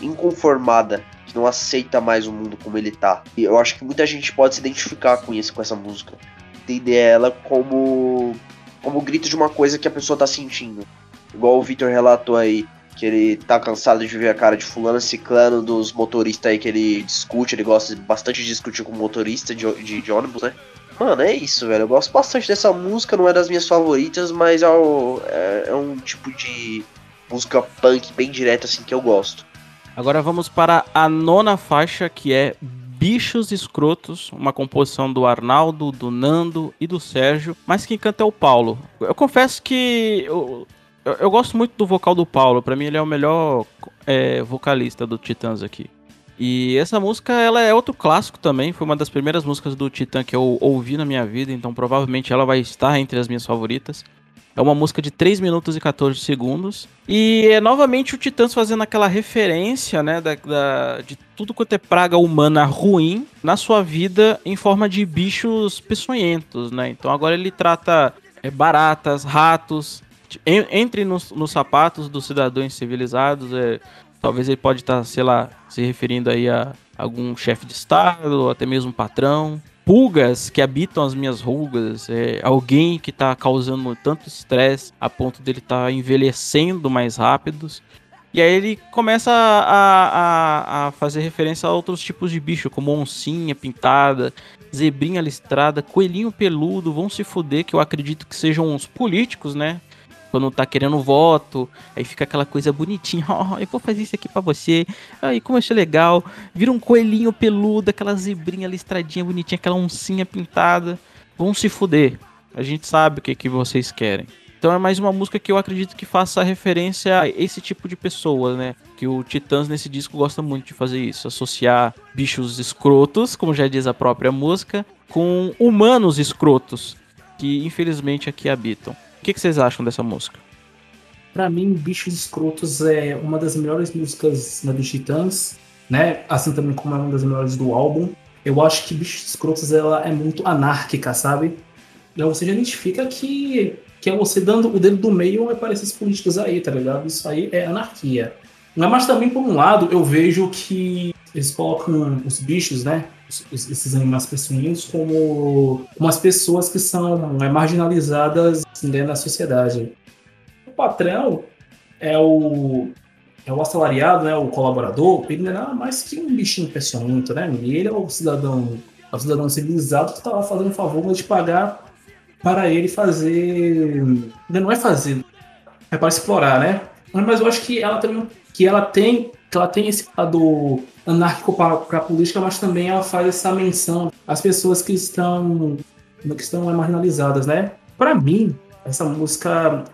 [SPEAKER 3] inconformada, que não aceita mais o mundo como ele tá. E eu acho que muita gente pode se identificar com isso, com essa música. Entender ela como como o grito de uma coisa que a pessoa tá sentindo. Igual o Victor relatou aí, que ele tá cansado de ver a cara de fulano ciclano dos motoristas aí que ele discute, ele gosta bastante de discutir com motorista de, de, de, ônibus, né? Mano, é isso, velho. Eu gosto bastante dessa música, não é das minhas favoritas, mas é, é, é um tipo de música punk bem direta assim que eu gosto.
[SPEAKER 1] Agora vamos para a nona faixa, que é Bichos Escrotos, uma composição do Arnaldo, do Nando e do Sérgio, mas quem canta é o Paulo. Eu confesso que eu, eu, eu, gosto muito do vocal do Paulo. Para mim, ele é o melhor é, vocalista do Titãs aqui. E essa música, ela é outro clássico também. Foi uma das primeiras músicas do Titã que eu ouvi na minha vida. Então, provavelmente, ela vai estar entre as minhas favoritas. É uma música de 3 minutos e 14 segundos. E é novamente o Titãs fazendo aquela referência, né, da, da, de tudo quanto é praga humana ruim na sua vida em forma de bichos peçonhentos, né? Então agora ele trata é, baratas, ratos. Entre nos, nos sapatos dos cidadãos civilizados. É, talvez ele pode estar, tá, sei lá, se referindo aí a algum chefe de estado, ou até mesmo patrão pulgas que habitam as minhas rugas, é alguém que está causando tanto estresse a ponto dele estar tá envelhecendo mais rápidos. E aí ele começa a, a, a, fazer referência a outros tipos de bicho, como oncinha pintada, zebrinha listrada, coelhinho peludo, vão se fuder, que eu acredito que sejam os políticos, né? Quando tá querendo voto, aí fica aquela coisa bonitinha, ó, oh, eu vou fazer isso aqui para você, aí como eu achei legal, vira um coelhinho peludo, aquela zebrinha listradinha bonitinha, aquela oncinha pintada, vão se fuder, a gente sabe o que, que vocês querem. Então é mais uma música que eu acredito que faça referência a esse tipo de pessoa, né? Que o Titãs nesse disco gosta muito de fazer isso, associar bichos escrotos, como já diz a própria música, com humanos escrotos, que infelizmente aqui habitam. O que, vocês acham dessa música?
[SPEAKER 2] Para mim, Bichos Escrotos é uma das melhores músicas né, dos Titãs, né? Assim também como é uma das melhores do álbum. Eu acho que Bichos Escrotos ela é muito anárquica, sabe? Então você já identifica que, que é você dando o dedo do meio a aparecer esses políticos aí, tá ligado? Isso aí é anarquia. Mas também, por um lado, eu vejo que eles colocam os bichos, né? Esses animais peçonhentos como umas pessoas que são marginalizadas dentro da sociedade. O patrão é o é o assalariado, né, o colaborador, ele não é nada mais que um bichinho peçonhento, né? Ele é o cidadão, é o cidadão civilizado que está lá fazendo favor de pagar para ele fazer, não é fazer, é para explorar, né? Mas eu acho que ela que ela tem que ela tem esse lado anárquico para a política, mas também ela faz essa menção às pessoas que estão que estão marginalizadas, né? Para mim, essa música,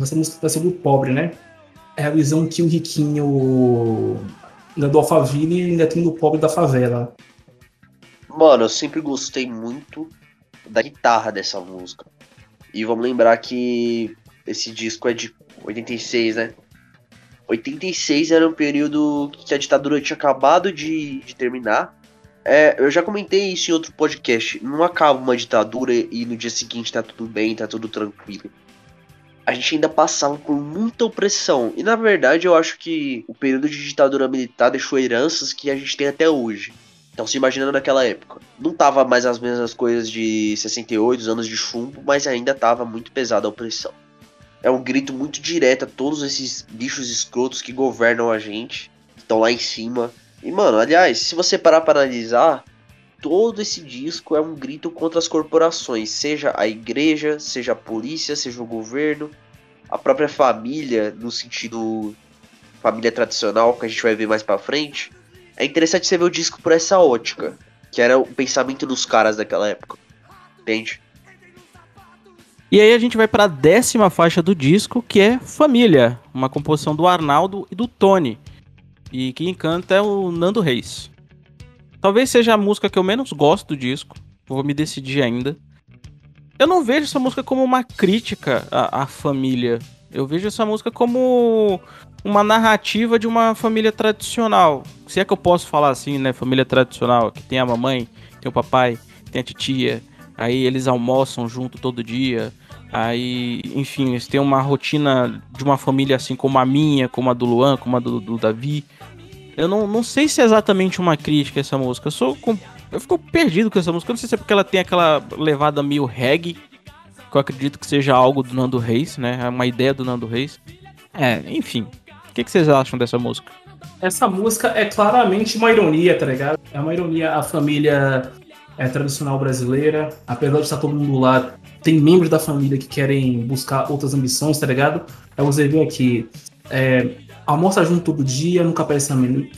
[SPEAKER 2] essa música tá sendo pobre, né? É a visão que o riquinho do Alphaville ainda tem do pobre da favela.
[SPEAKER 3] Mano, eu sempre gostei muito da guitarra dessa música. E vamos lembrar que esse disco é de 86, né? 86 era um período que a ditadura tinha acabado de, de terminar. É, eu já comentei isso em outro podcast. Não acaba uma ditadura e no dia seguinte tá tudo bem, tá tudo tranquilo. A gente ainda passava por muita opressão. E na verdade eu acho que o período de ditadura militar deixou heranças que a gente tem até hoje. Então se imaginando naquela época. Não tava mais as mesmas coisas de 68, os anos de chumbo, mas ainda tava muito pesada a opressão é um grito muito direto a todos esses bichos escrotos que governam a gente, estão lá em cima. E, mano, aliás, se você parar para analisar, todo esse disco é um grito contra as corporações, seja a igreja, seja a polícia, seja o governo, a própria família, no sentido família tradicional, que a gente vai ver mais para frente. É interessante você ver o disco por essa ótica, que era o pensamento dos caras daquela época. Entende?
[SPEAKER 1] E aí a gente vai para a décima faixa do disco, que é Família, uma composição do Arnaldo e do Tony. E quem canta é o Nando Reis. Talvez seja a música que eu menos gosto do disco, vou me decidir ainda. Eu não vejo essa música como uma crítica à, à família. Eu vejo essa música como uma narrativa de uma família tradicional. Se é que eu posso falar assim, né? Família tradicional, que tem a mamãe, tem o papai, tem a titia, aí eles almoçam junto todo dia. Aí, enfim, eles têm uma rotina de uma família assim como a minha, como a do Luan, como a do, do Davi. Eu não, não sei se é exatamente uma crítica essa música. Eu sou. Eu fico perdido com essa música. Eu não sei se é porque ela tem aquela levada meio reggae. Que eu acredito que seja algo do Nando Reis, né? É uma ideia do Nando Reis. É, enfim. O que, que vocês acham dessa música?
[SPEAKER 2] Essa música é claramente uma ironia, tá ligado? É uma ironia a família é, tradicional brasileira. Apesar de estar todo mundo lá, tem membros da família que querem buscar outras ambições, tá ligado? Aí você vê aqui, é, almoça junto todo dia, nunca perde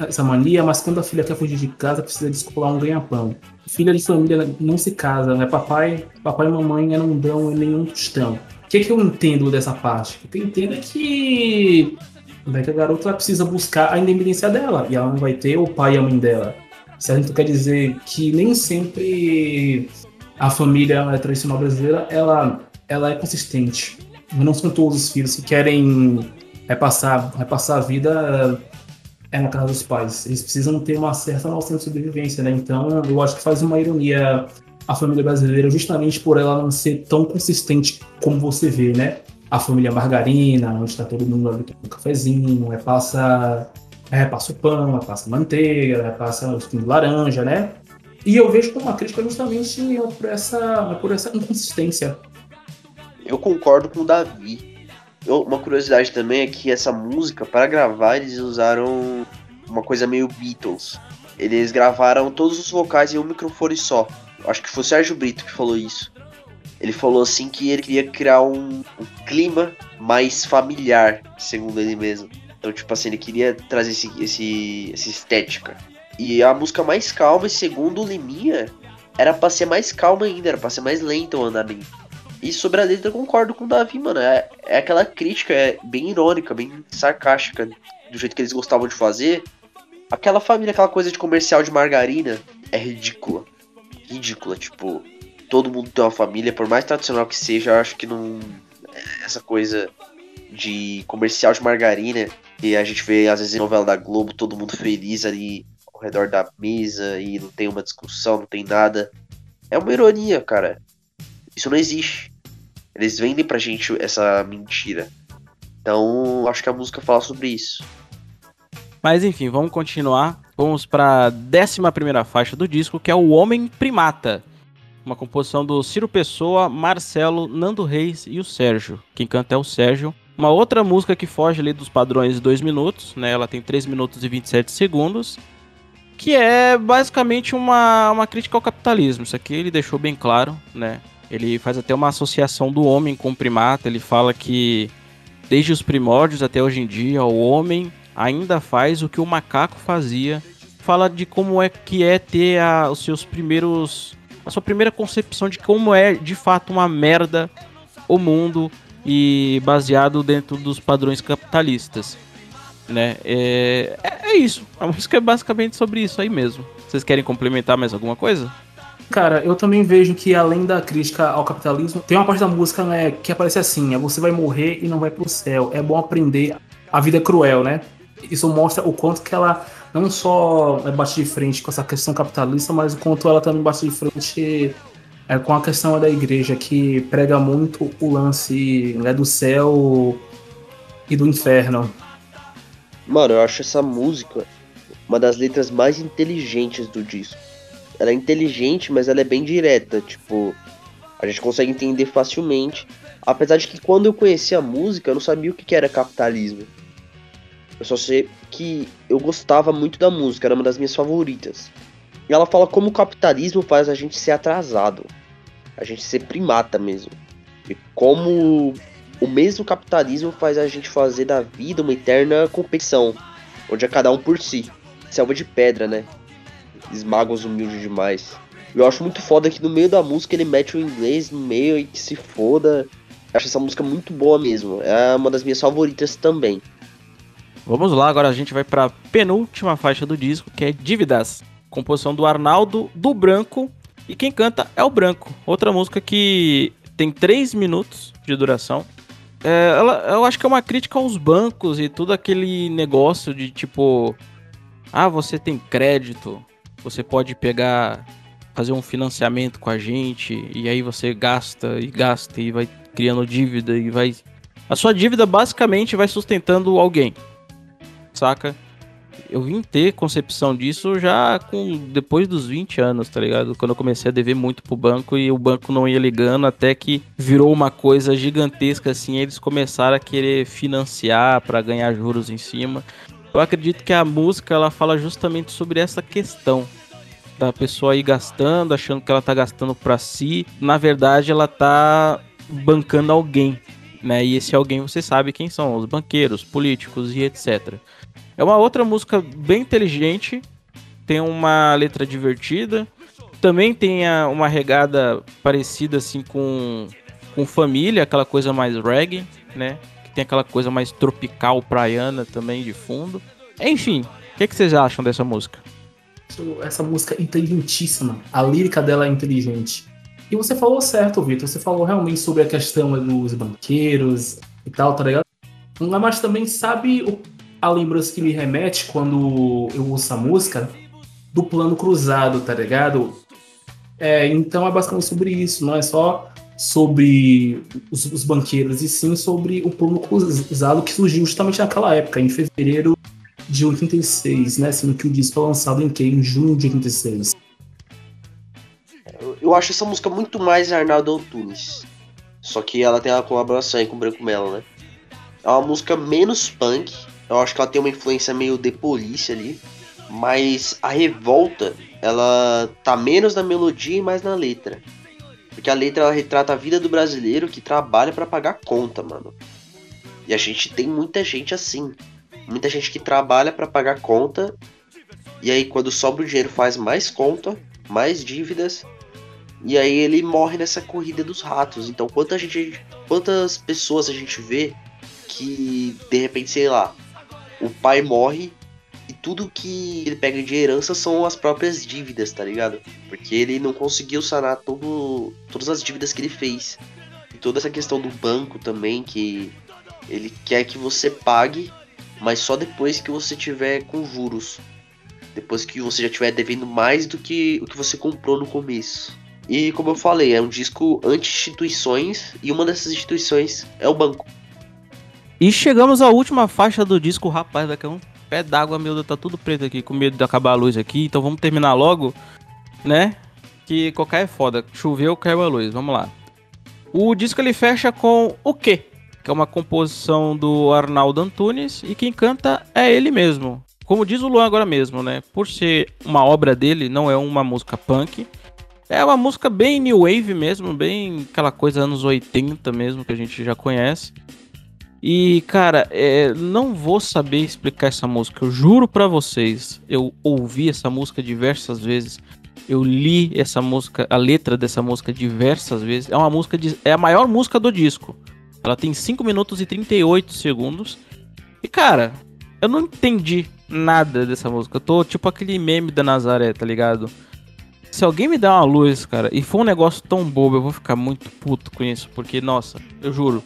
[SPEAKER 2] essa mania, mas quando a filha quer fugir de casa, precisa descolar um ganha-pão. Filha de família não se casa, né? Papai, papai e mamãe não dão nenhum tostão. O que, que eu entendo dessa parte? O que eu entendo é que, é que a garota precisa buscar a independência dela e ela não vai ter o pai e a mãe dela. Certo? Quer dizer que nem sempre a família tradicional brasileira ela, ela é consistente. não são todos os filhos que querem repassar, repassar a vida é na casa dos pais. Eles precisam ter uma certa noção de sobrevivência, né? Então, eu acho que faz uma ironia a família brasileira justamente por ela não ser tão consistente como você vê, né? A família margarina, onde está todo mundo ali tomando um cafezinho, é passa, é, passa o pão, é passa manteiga, é passa o suco de laranja, né? E eu vejo como uma crítica justamente por essa, por essa inconsistência.
[SPEAKER 3] Eu concordo com o Davi uma curiosidade também é que essa música, para gravar, eles usaram uma coisa meio Beatles. Eles gravaram todos os vocais em um microfone só. Acho que foi o Sérgio Brito que falou isso. Ele falou assim que ele queria criar um, um clima mais familiar, segundo ele mesmo. Então, tipo assim, ele queria trazer esse, esse, essa estética. E a música mais calma, segundo o Liminha, era pra ser mais calma ainda, era pra ser mais lenta o andamento. E sobre a letra eu concordo com o Davi, mano. É, é aquela crítica, é bem irônica, bem sarcástica, do jeito que eles gostavam de fazer. Aquela família, aquela coisa de comercial de margarina é ridícula. Ridícula, tipo, todo mundo tem uma família, por mais tradicional que seja, eu acho que não. Essa coisa de comercial de margarina, e a gente vê às vezes em novela da Globo, todo mundo feliz ali ao redor da mesa e não tem uma discussão, não tem nada. É uma ironia, cara. Isso não existe. Eles vendem pra gente essa mentira. Então, acho que a música fala sobre isso.
[SPEAKER 1] Mas enfim, vamos continuar. Vamos para décima primeira faixa do disco, que é O Homem Primata. Uma composição do Ciro Pessoa, Marcelo, Nando Reis e o Sérgio. Quem canta é o Sérgio. Uma outra música que foge ali dos padrões de 2 minutos, né? Ela tem 3 minutos e 27 segundos. Que é basicamente uma, uma crítica ao capitalismo. Isso aqui ele deixou bem claro, né? Ele faz até uma associação do homem com o primata. Ele fala que desde os primórdios até hoje em dia, o homem ainda faz o que o macaco fazia. Fala de como é que é ter a, os seus primeiros. a sua primeira concepção de como é de fato uma merda o mundo e baseado dentro dos padrões capitalistas. Né? É, é, é isso. A música é basicamente sobre isso aí mesmo. Vocês querem complementar mais alguma coisa?
[SPEAKER 2] Cara, eu também vejo que além da crítica ao capitalismo, tem uma parte da música né, que aparece assim: é você vai morrer e não vai pro céu. É bom aprender a vida é cruel, né? Isso mostra o quanto que ela não só é bate de frente com essa questão capitalista, mas o quanto ela também bate de frente é, com a questão da igreja, que prega muito o lance né, do céu e do inferno.
[SPEAKER 3] Mano, eu acho essa música uma das letras mais inteligentes do disco ela é inteligente, mas ela é bem direta, tipo, a gente consegue entender facilmente. Apesar de que quando eu conheci a música, eu não sabia o que era capitalismo. Eu só sei que eu gostava muito da música, era uma das minhas favoritas. E ela fala como o capitalismo faz a gente ser atrasado, a gente ser primata mesmo. E como o mesmo capitalismo faz a gente fazer da vida uma eterna competição, onde é cada um por si. Selva de pedra, né? esmaga os humildes demais. Eu acho muito foda que no meio da música ele mete o inglês no meio e que se foda. Eu acho essa música muito boa mesmo. É uma das minhas favoritas também.
[SPEAKER 1] Vamos lá, agora a gente vai para penúltima faixa do disco, que é Dívidas. Composição do Arnaldo, do Branco. E quem canta é o Branco. Outra música que tem 3 minutos de duração. É, ela, eu acho que é uma crítica aos bancos e todo aquele negócio de tipo. Ah, você tem crédito, você pode pegar, fazer um financiamento com a gente e aí você gasta e gasta e vai criando dívida e vai. A sua dívida basicamente vai sustentando alguém, saca? Eu vim ter concepção disso já com depois dos 20 anos, tá ligado? Quando eu comecei a dever muito pro banco e o banco não ia ligando até que virou uma coisa gigantesca assim, eles começaram a querer financiar para ganhar juros em cima. Eu acredito que a música ela fala justamente sobre essa questão da pessoa ir gastando, achando que ela tá gastando para si, na verdade ela tá bancando alguém, né? E esse alguém você sabe quem são, os banqueiros, políticos e etc. É uma outra música bem inteligente, tem uma letra divertida, também tem uma regada parecida assim com com família, aquela coisa mais reggae, né? tem aquela coisa mais tropical, praiana também de fundo. Enfim, o que, que vocês acham dessa música?
[SPEAKER 2] Essa música é inteligentíssima. A lírica dela é inteligente. E você falou certo, Vitor. Você falou realmente sobre a questão dos banqueiros e tal, tá ligado? Mas também sabe a lembrança que me remete quando eu ouço a música do plano cruzado, tá ligado? É, então é basicamente sobre isso, não é só sobre os, os, banqueiros, e sim sobre o plano cruzado que surgiu justamente naquela época, em fevereiro de 86, né? Sendo que o disco foi lançado em que? Em junho de 86.
[SPEAKER 3] Eu acho essa música muito mais Arnaldo Antunes. Só que ela tem uma colaboração aí com o Branco Melo, né? É uma música menos punk. Eu acho que ela tem uma influência meio de polícia ali. Mas a revolta, ela tá menos na melodia e mais na letra. Porque a letra ela retrata a vida do brasileiro que trabalha para pagar conta, mano. E a gente tem muita gente assim. Muita gente que trabalha para pagar conta. E aí quando sobra o dinheiro faz mais conta, mais dívidas. E aí ele morre nessa corrida dos ratos. Então quanta gente, quantas pessoas a gente vê que de repente, sei lá, o pai morre e tudo que ele pega de herança são as próprias dívidas, tá ligado? Porque ele não conseguiu sanar todo, todas as dívidas que ele fez. E toda essa questão do banco também, que ele quer que você pague, mas só depois que você tiver com juros. Depois que você já estiver devendo mais do que o que você comprou no começo. E como eu falei, é um disco anti-instituições e uma dessas instituições é o banco.
[SPEAKER 1] E chegamos à última faixa do disco, rapaz, daqui a um pé d'água, meu Deus, tá tudo preto aqui, com medo de acabar a luz aqui, então vamos terminar logo, né? Que qualquer é foda, choveu, caiu a luz, vamos lá. O disco ele fecha com O Quê? Que é uma composição do Arnaldo Antunes e quem canta é ele mesmo. Como diz o Luan agora mesmo, né? Por ser uma obra dele, não é uma música punk. É uma música bem new wave mesmo, bem aquela coisa anos 80 mesmo que a gente já conhece. E, cara, é, não vou saber explicar essa música. Eu juro para vocês. Eu ouvi essa música diversas vezes. Eu li essa música, a letra dessa música diversas vezes. É uma música de, é a maior música do disco. Ela tem 5 minutos e 38 segundos. E, cara, eu não entendi nada dessa música. Eu tô tipo aquele meme da Nazaré, tá ligado? Se alguém me der uma luz, cara, e for um negócio tão bobo, eu vou ficar muito puto com isso. Porque, nossa, eu juro,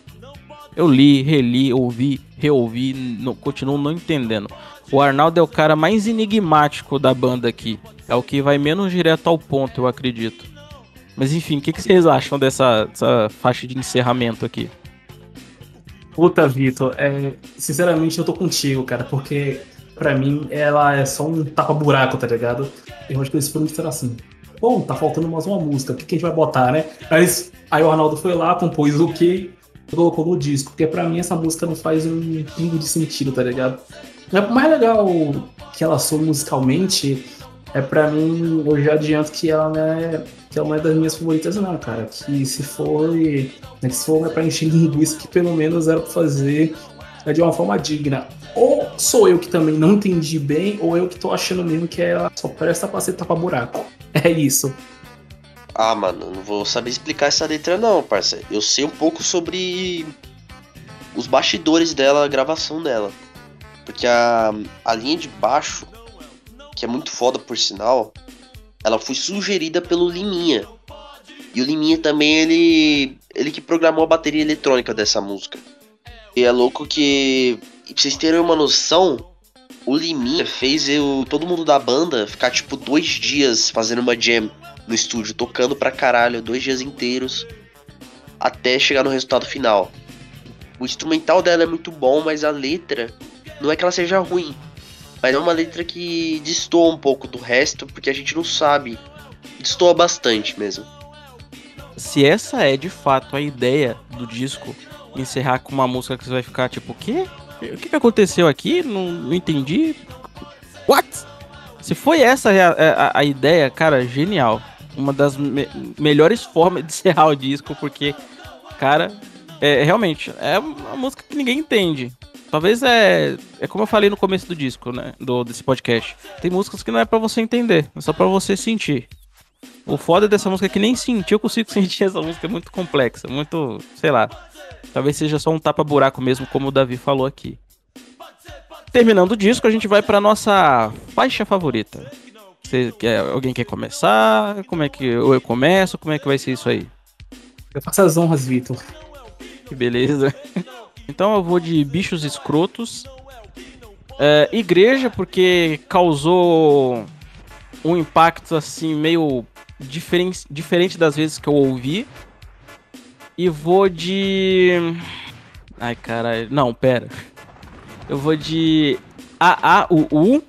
[SPEAKER 1] eu li, reli, ouvi, reouvi, não, continuo não entendendo. O Arnaldo é o cara mais enigmático da banda aqui. É o que vai menos direto ao ponto, eu acredito. Mas enfim, o que, que, vocês acham dessa, dessa, faixa de encerramento aqui?
[SPEAKER 2] Puta, Vitor, é, sinceramente eu tô contigo, cara, porque pra mim ela é só um tapa-buraco, tá ligado? Eu acho que eles foram disseram assim: bom, tá faltando mais uma música, o que, que a gente vai botar, né? Aí, aí o Arnaldo foi lá, compôs o que colocou no disco, porque pra mim essa música não faz um pingo de sentido, tá ligado? É mais legal que ela soa musicalmente, é pra mim, eu já adianto que ela não é, que ela não é das minhas favoritas não, cara. Que se for, né, se for é pra encher linguiça, que pelo menos era pra fazer é de uma forma digna. Ou sou eu que também não entendi bem, ou eu que tô achando mesmo que ela só presta pra ser tapa-buraco. É isso.
[SPEAKER 3] Ah, mano, não vou saber explicar essa letra não, parceiro. Eu sei um pouco sobre os bastidores dela, a gravação dela. Porque a, a linha de baixo, que é muito foda por sinal, ela foi sugerida pelo Liminha. E o Liminha também, ele, ele que programou a bateria eletrônica dessa música. E é louco que, pra vocês terem uma noção, o Liminha fez eu, todo mundo da banda ficar tipo dois dias fazendo uma jam no estúdio, tocando pra caralho, dois dias inteiros, até chegar no resultado final. O instrumental dela é muito bom, mas a letra não é que ela seja ruim, mas é uma letra que destoa um pouco do resto, porque a gente não sabe. Destoa bastante mesmo.
[SPEAKER 1] Se essa é de fato a ideia do disco, encerrar com uma música que você vai ficar tipo, o quê? O que, aconteceu aqui? Não, não entendi. What? Se foi essa a, a, a ideia, cara, genial uma das me melhores formas de encerrar o disco, porque, cara, é, realmente, é uma música que ninguém entende. Talvez é. É como eu falei no começo do disco, né? Do, desse podcast. Tem músicas que não é para você entender, é só para você sentir. O foda dessa música é que nem sentir, eu consigo sentir essa música, é muito complexa, muito. sei lá. Talvez seja só um tapa-buraco mesmo, como o Davi falou aqui. Terminando o disco, a gente vai para nossa faixa favorita Você quer, alguém quer começar? Como é que eu começo? Como é que vai ser isso aí?
[SPEAKER 2] Eu faço as honras, Vitor.
[SPEAKER 1] Que beleza. Então eu vou de bichos escrotos. É, igreja, porque causou um impacto assim meio diferente, diferente das vezes que eu ouvi. E vou de. Ai, caralho. Não, pera. Eu vou de AAUU,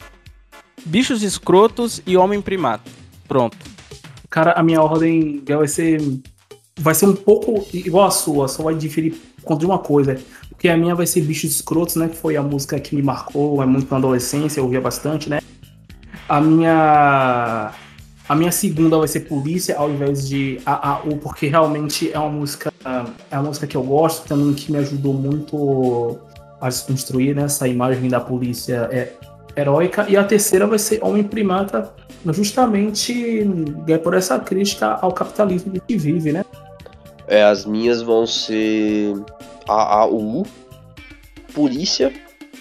[SPEAKER 1] Bichos Escrotos e Homem Primata. Pronto.
[SPEAKER 2] Cara, a minha ordem vai ser. Vai ser um pouco igual a sua, só vai diferir de uma coisa. Porque a minha vai ser Bichos Escrotos, né? Que foi a música que me marcou, é muito na adolescência, eu ouvia bastante, né? A minha. A minha segunda vai ser Polícia, ao invés de AAU, porque realmente é uma música. É uma música que eu gosto, também que me ajudou muito a desconstruir né, essa imagem da polícia é, heróica. E a terceira vai ser Homem Primata, justamente é por essa crítica ao capitalismo que vive, né?
[SPEAKER 3] É, as minhas vão ser AAU, Polícia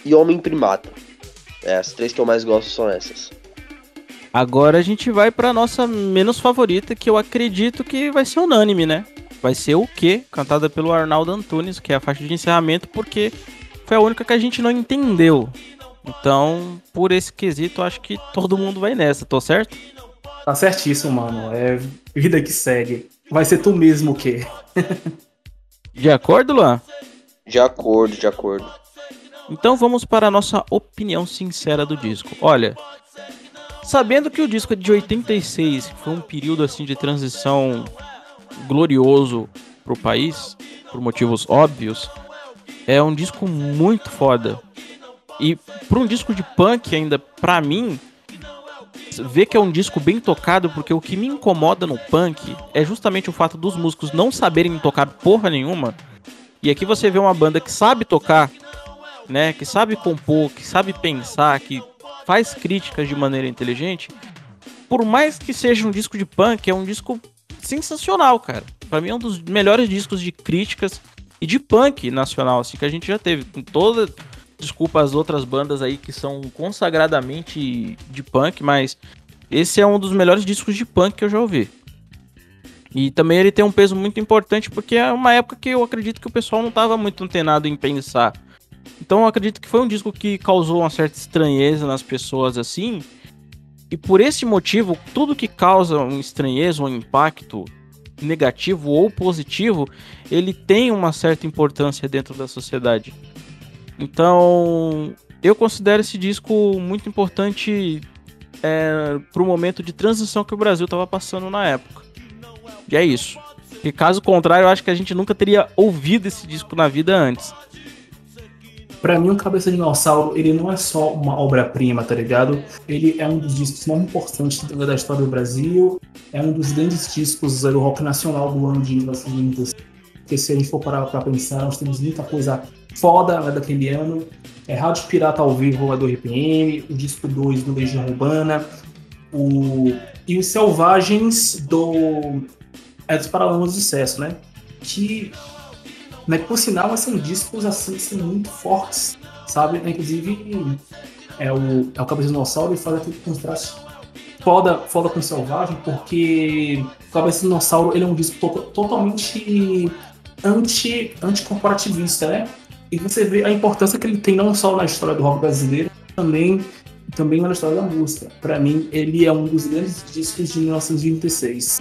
[SPEAKER 3] e Homem Primata. É, as três que eu mais gosto são essas.
[SPEAKER 1] Agora a gente vai pra nossa menos favorita, que eu acredito que vai ser unânime, né? Vai ser o quê? Cantada pelo Arnaldo Antunes, que é a faixa de encerramento, porque foi a única que a gente não entendeu. Então, por esse quesito, acho que todo mundo vai nessa, tô certo?
[SPEAKER 2] Tá certíssimo, mano. É vida que segue. Vai ser tu mesmo o quê?
[SPEAKER 1] de acordo, Luan?
[SPEAKER 3] De acordo, de acordo.
[SPEAKER 1] Então vamos para a nossa opinião sincera do disco. Olha, sabendo que o disco é de 86, foi um período assim de transição glorioso pro país, por motivos óbvios, é um disco muito foda. E para um disco de punk ainda, pra mim, ver que é um disco bem tocado, porque o que me incomoda no punk é justamente o fato dos músicos não saberem tocar porra nenhuma. E aqui você vê uma banda que sabe tocar, né, que sabe compor, que sabe pensar, que faz críticas de maneira inteligente. Por mais que seja um disco de punk, é um disco sensacional, cara. Para mim é um dos melhores discos de críticas e de punk nacional, assim, que a gente já teve. Com toda. Desculpa as outras bandas aí que são consagradamente de punk, mas esse é um dos melhores discos de punk que eu já ouvi. E também ele tem um peso muito importante porque é uma época que eu acredito que o pessoal não estava muito antenado em pensar. Então eu acredito que foi um disco que causou uma certa estranheza nas pessoas assim. E por esse motivo, tudo que causa um estranheza, um impacto, negativo ou positivo, ele tem uma certa importância dentro da sociedade. Então, eu considero esse disco muito importante é, para o momento de transição que o Brasil estava passando na época. E é isso. E caso contrário, eu acho que a gente nunca teria ouvido esse disco na vida antes.
[SPEAKER 2] Para mim, o Cabeça de Dinossauro, ele não é só uma obra-prima, tá ligado? Ele é um dos discos mais importantes da história do Brasil, é um dos grandes discos do rock nacional do ano de 1920. Porque se a gente for parar pra pensar, nós temos muita coisa foda né, daquele ano. É Rádio Pirata ao vivo lá do RPM, o disco 2 do Legião Urbana, o... e os Selvagens do é dos Paralamas do Sucesso, né? Que né, por sinal, são discos assim, assim, muito fortes, sabe? Inclusive, é o, é o Cabeça Dinossauro e faz aquele contraste foda, foda com o Selvagem, porque o Cabeça Dinossauro ele é um disco to totalmente anti, anti-corporativista, né? E você vê a importância que ele tem não só na história do rock brasileiro, também também na história da música. Para mim, ele é um dos grandes discos de 1926.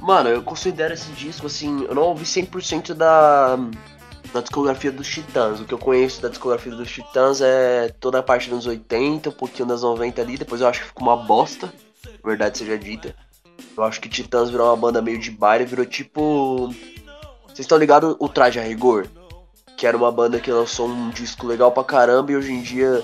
[SPEAKER 3] Mano, eu considero esse disco, assim, eu não ouvi 100% da, da discografia dos Titãs. O que eu conheço da discografia dos Titãs é toda a parte dos 80, um pouquinho das 90 ali. Depois eu acho que ficou uma bosta, verdade seja dita. Eu acho que Titãs virou uma banda meio de baile, virou tipo. Vocês estão ligados o Traje a Rigor? Que era uma banda que lançou um disco legal pra caramba e hoje em dia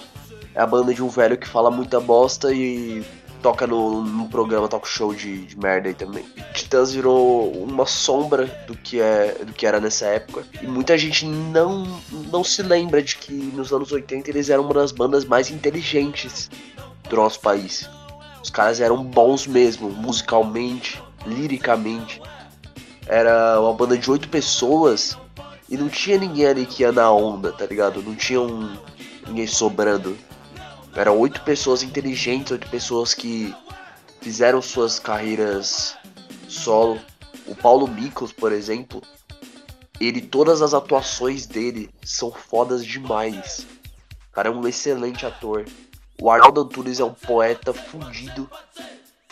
[SPEAKER 3] é a banda de um velho que fala muita bosta e toca no, no programa talk show de, de merda aí também. Titãs virou uma sombra do que é do que era nessa época. E muita gente não não se lembra de que nos anos 80 eles eram uma das bandas mais inteligentes do nosso país. Os caras eram bons mesmo, musicalmente, liricamente. Era uma banda de oito pessoas e não tinha ninguém ali que ia na onda, tá ligado? Não tinha um, ninguém sobrando. Eram oito pessoas inteligentes, oito pessoas que fizeram suas carreiras solo. O Paulo Miklos, por exemplo, ele todas as atuações dele são fodas demais. O cara é um excelente ator. O Arnaldo Antunes é um poeta fundido.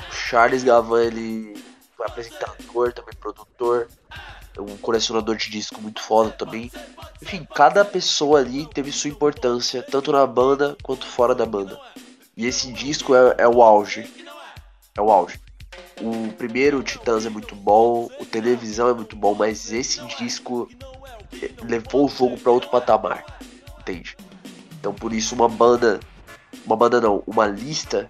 [SPEAKER 3] O Charles Gavan, ele foi apresentador, também produtor. Um colecionador de disco muito foda também. Enfim, cada pessoa ali teve sua importância, tanto na banda quanto fora da banda. E esse disco é, é o auge. É o auge. O primeiro, o Titãs, é muito bom, o Televisão é muito bom, mas esse disco levou o jogo para outro patamar, entende? Então por isso uma banda, uma banda não, uma lista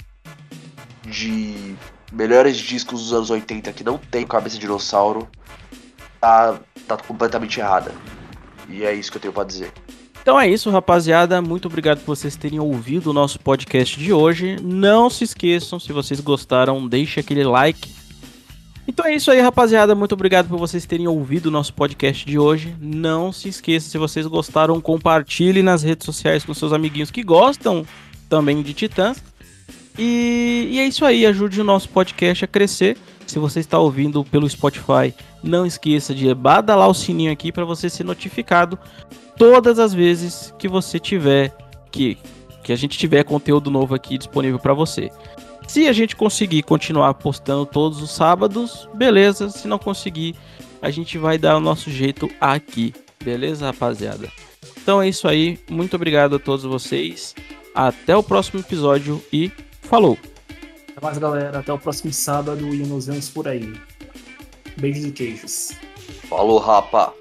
[SPEAKER 3] de melhores discos dos anos 80 que não tem cabeça de dinossauro tá, tá completamente errada. E é isso que eu tenho para dizer.
[SPEAKER 1] Então é isso, rapaziada. Muito obrigado por vocês terem ouvido o nosso podcast de hoje. Não se esqueçam, se vocês gostaram, deixe aquele like. Então é isso aí, rapaziada. Muito obrigado por vocês terem ouvido o nosso podcast de hoje. Não se esqueça, se vocês gostaram, compartilhe nas redes sociais com seus amiguinhos que gostam também de Titãs. E, e é isso aí, ajude o nosso podcast a crescer. Se você está ouvindo pelo Spotify, não esqueça de badalar o sininho aqui para você ser notificado todas as vezes que você tiver que que a gente tiver conteúdo novo aqui disponível para você. Se a gente conseguir continuar postando todos os sábados, beleza. Se não conseguir, a gente vai dar o nosso jeito aqui. Beleza, rapaziada? Então é isso aí. Muito obrigado a todos vocês. Até o próximo episódio e falou!
[SPEAKER 2] Até mais, galera. Até o próximo sábado e nos vemos por aí. Beijos e queijos.
[SPEAKER 3] Falou, rapa!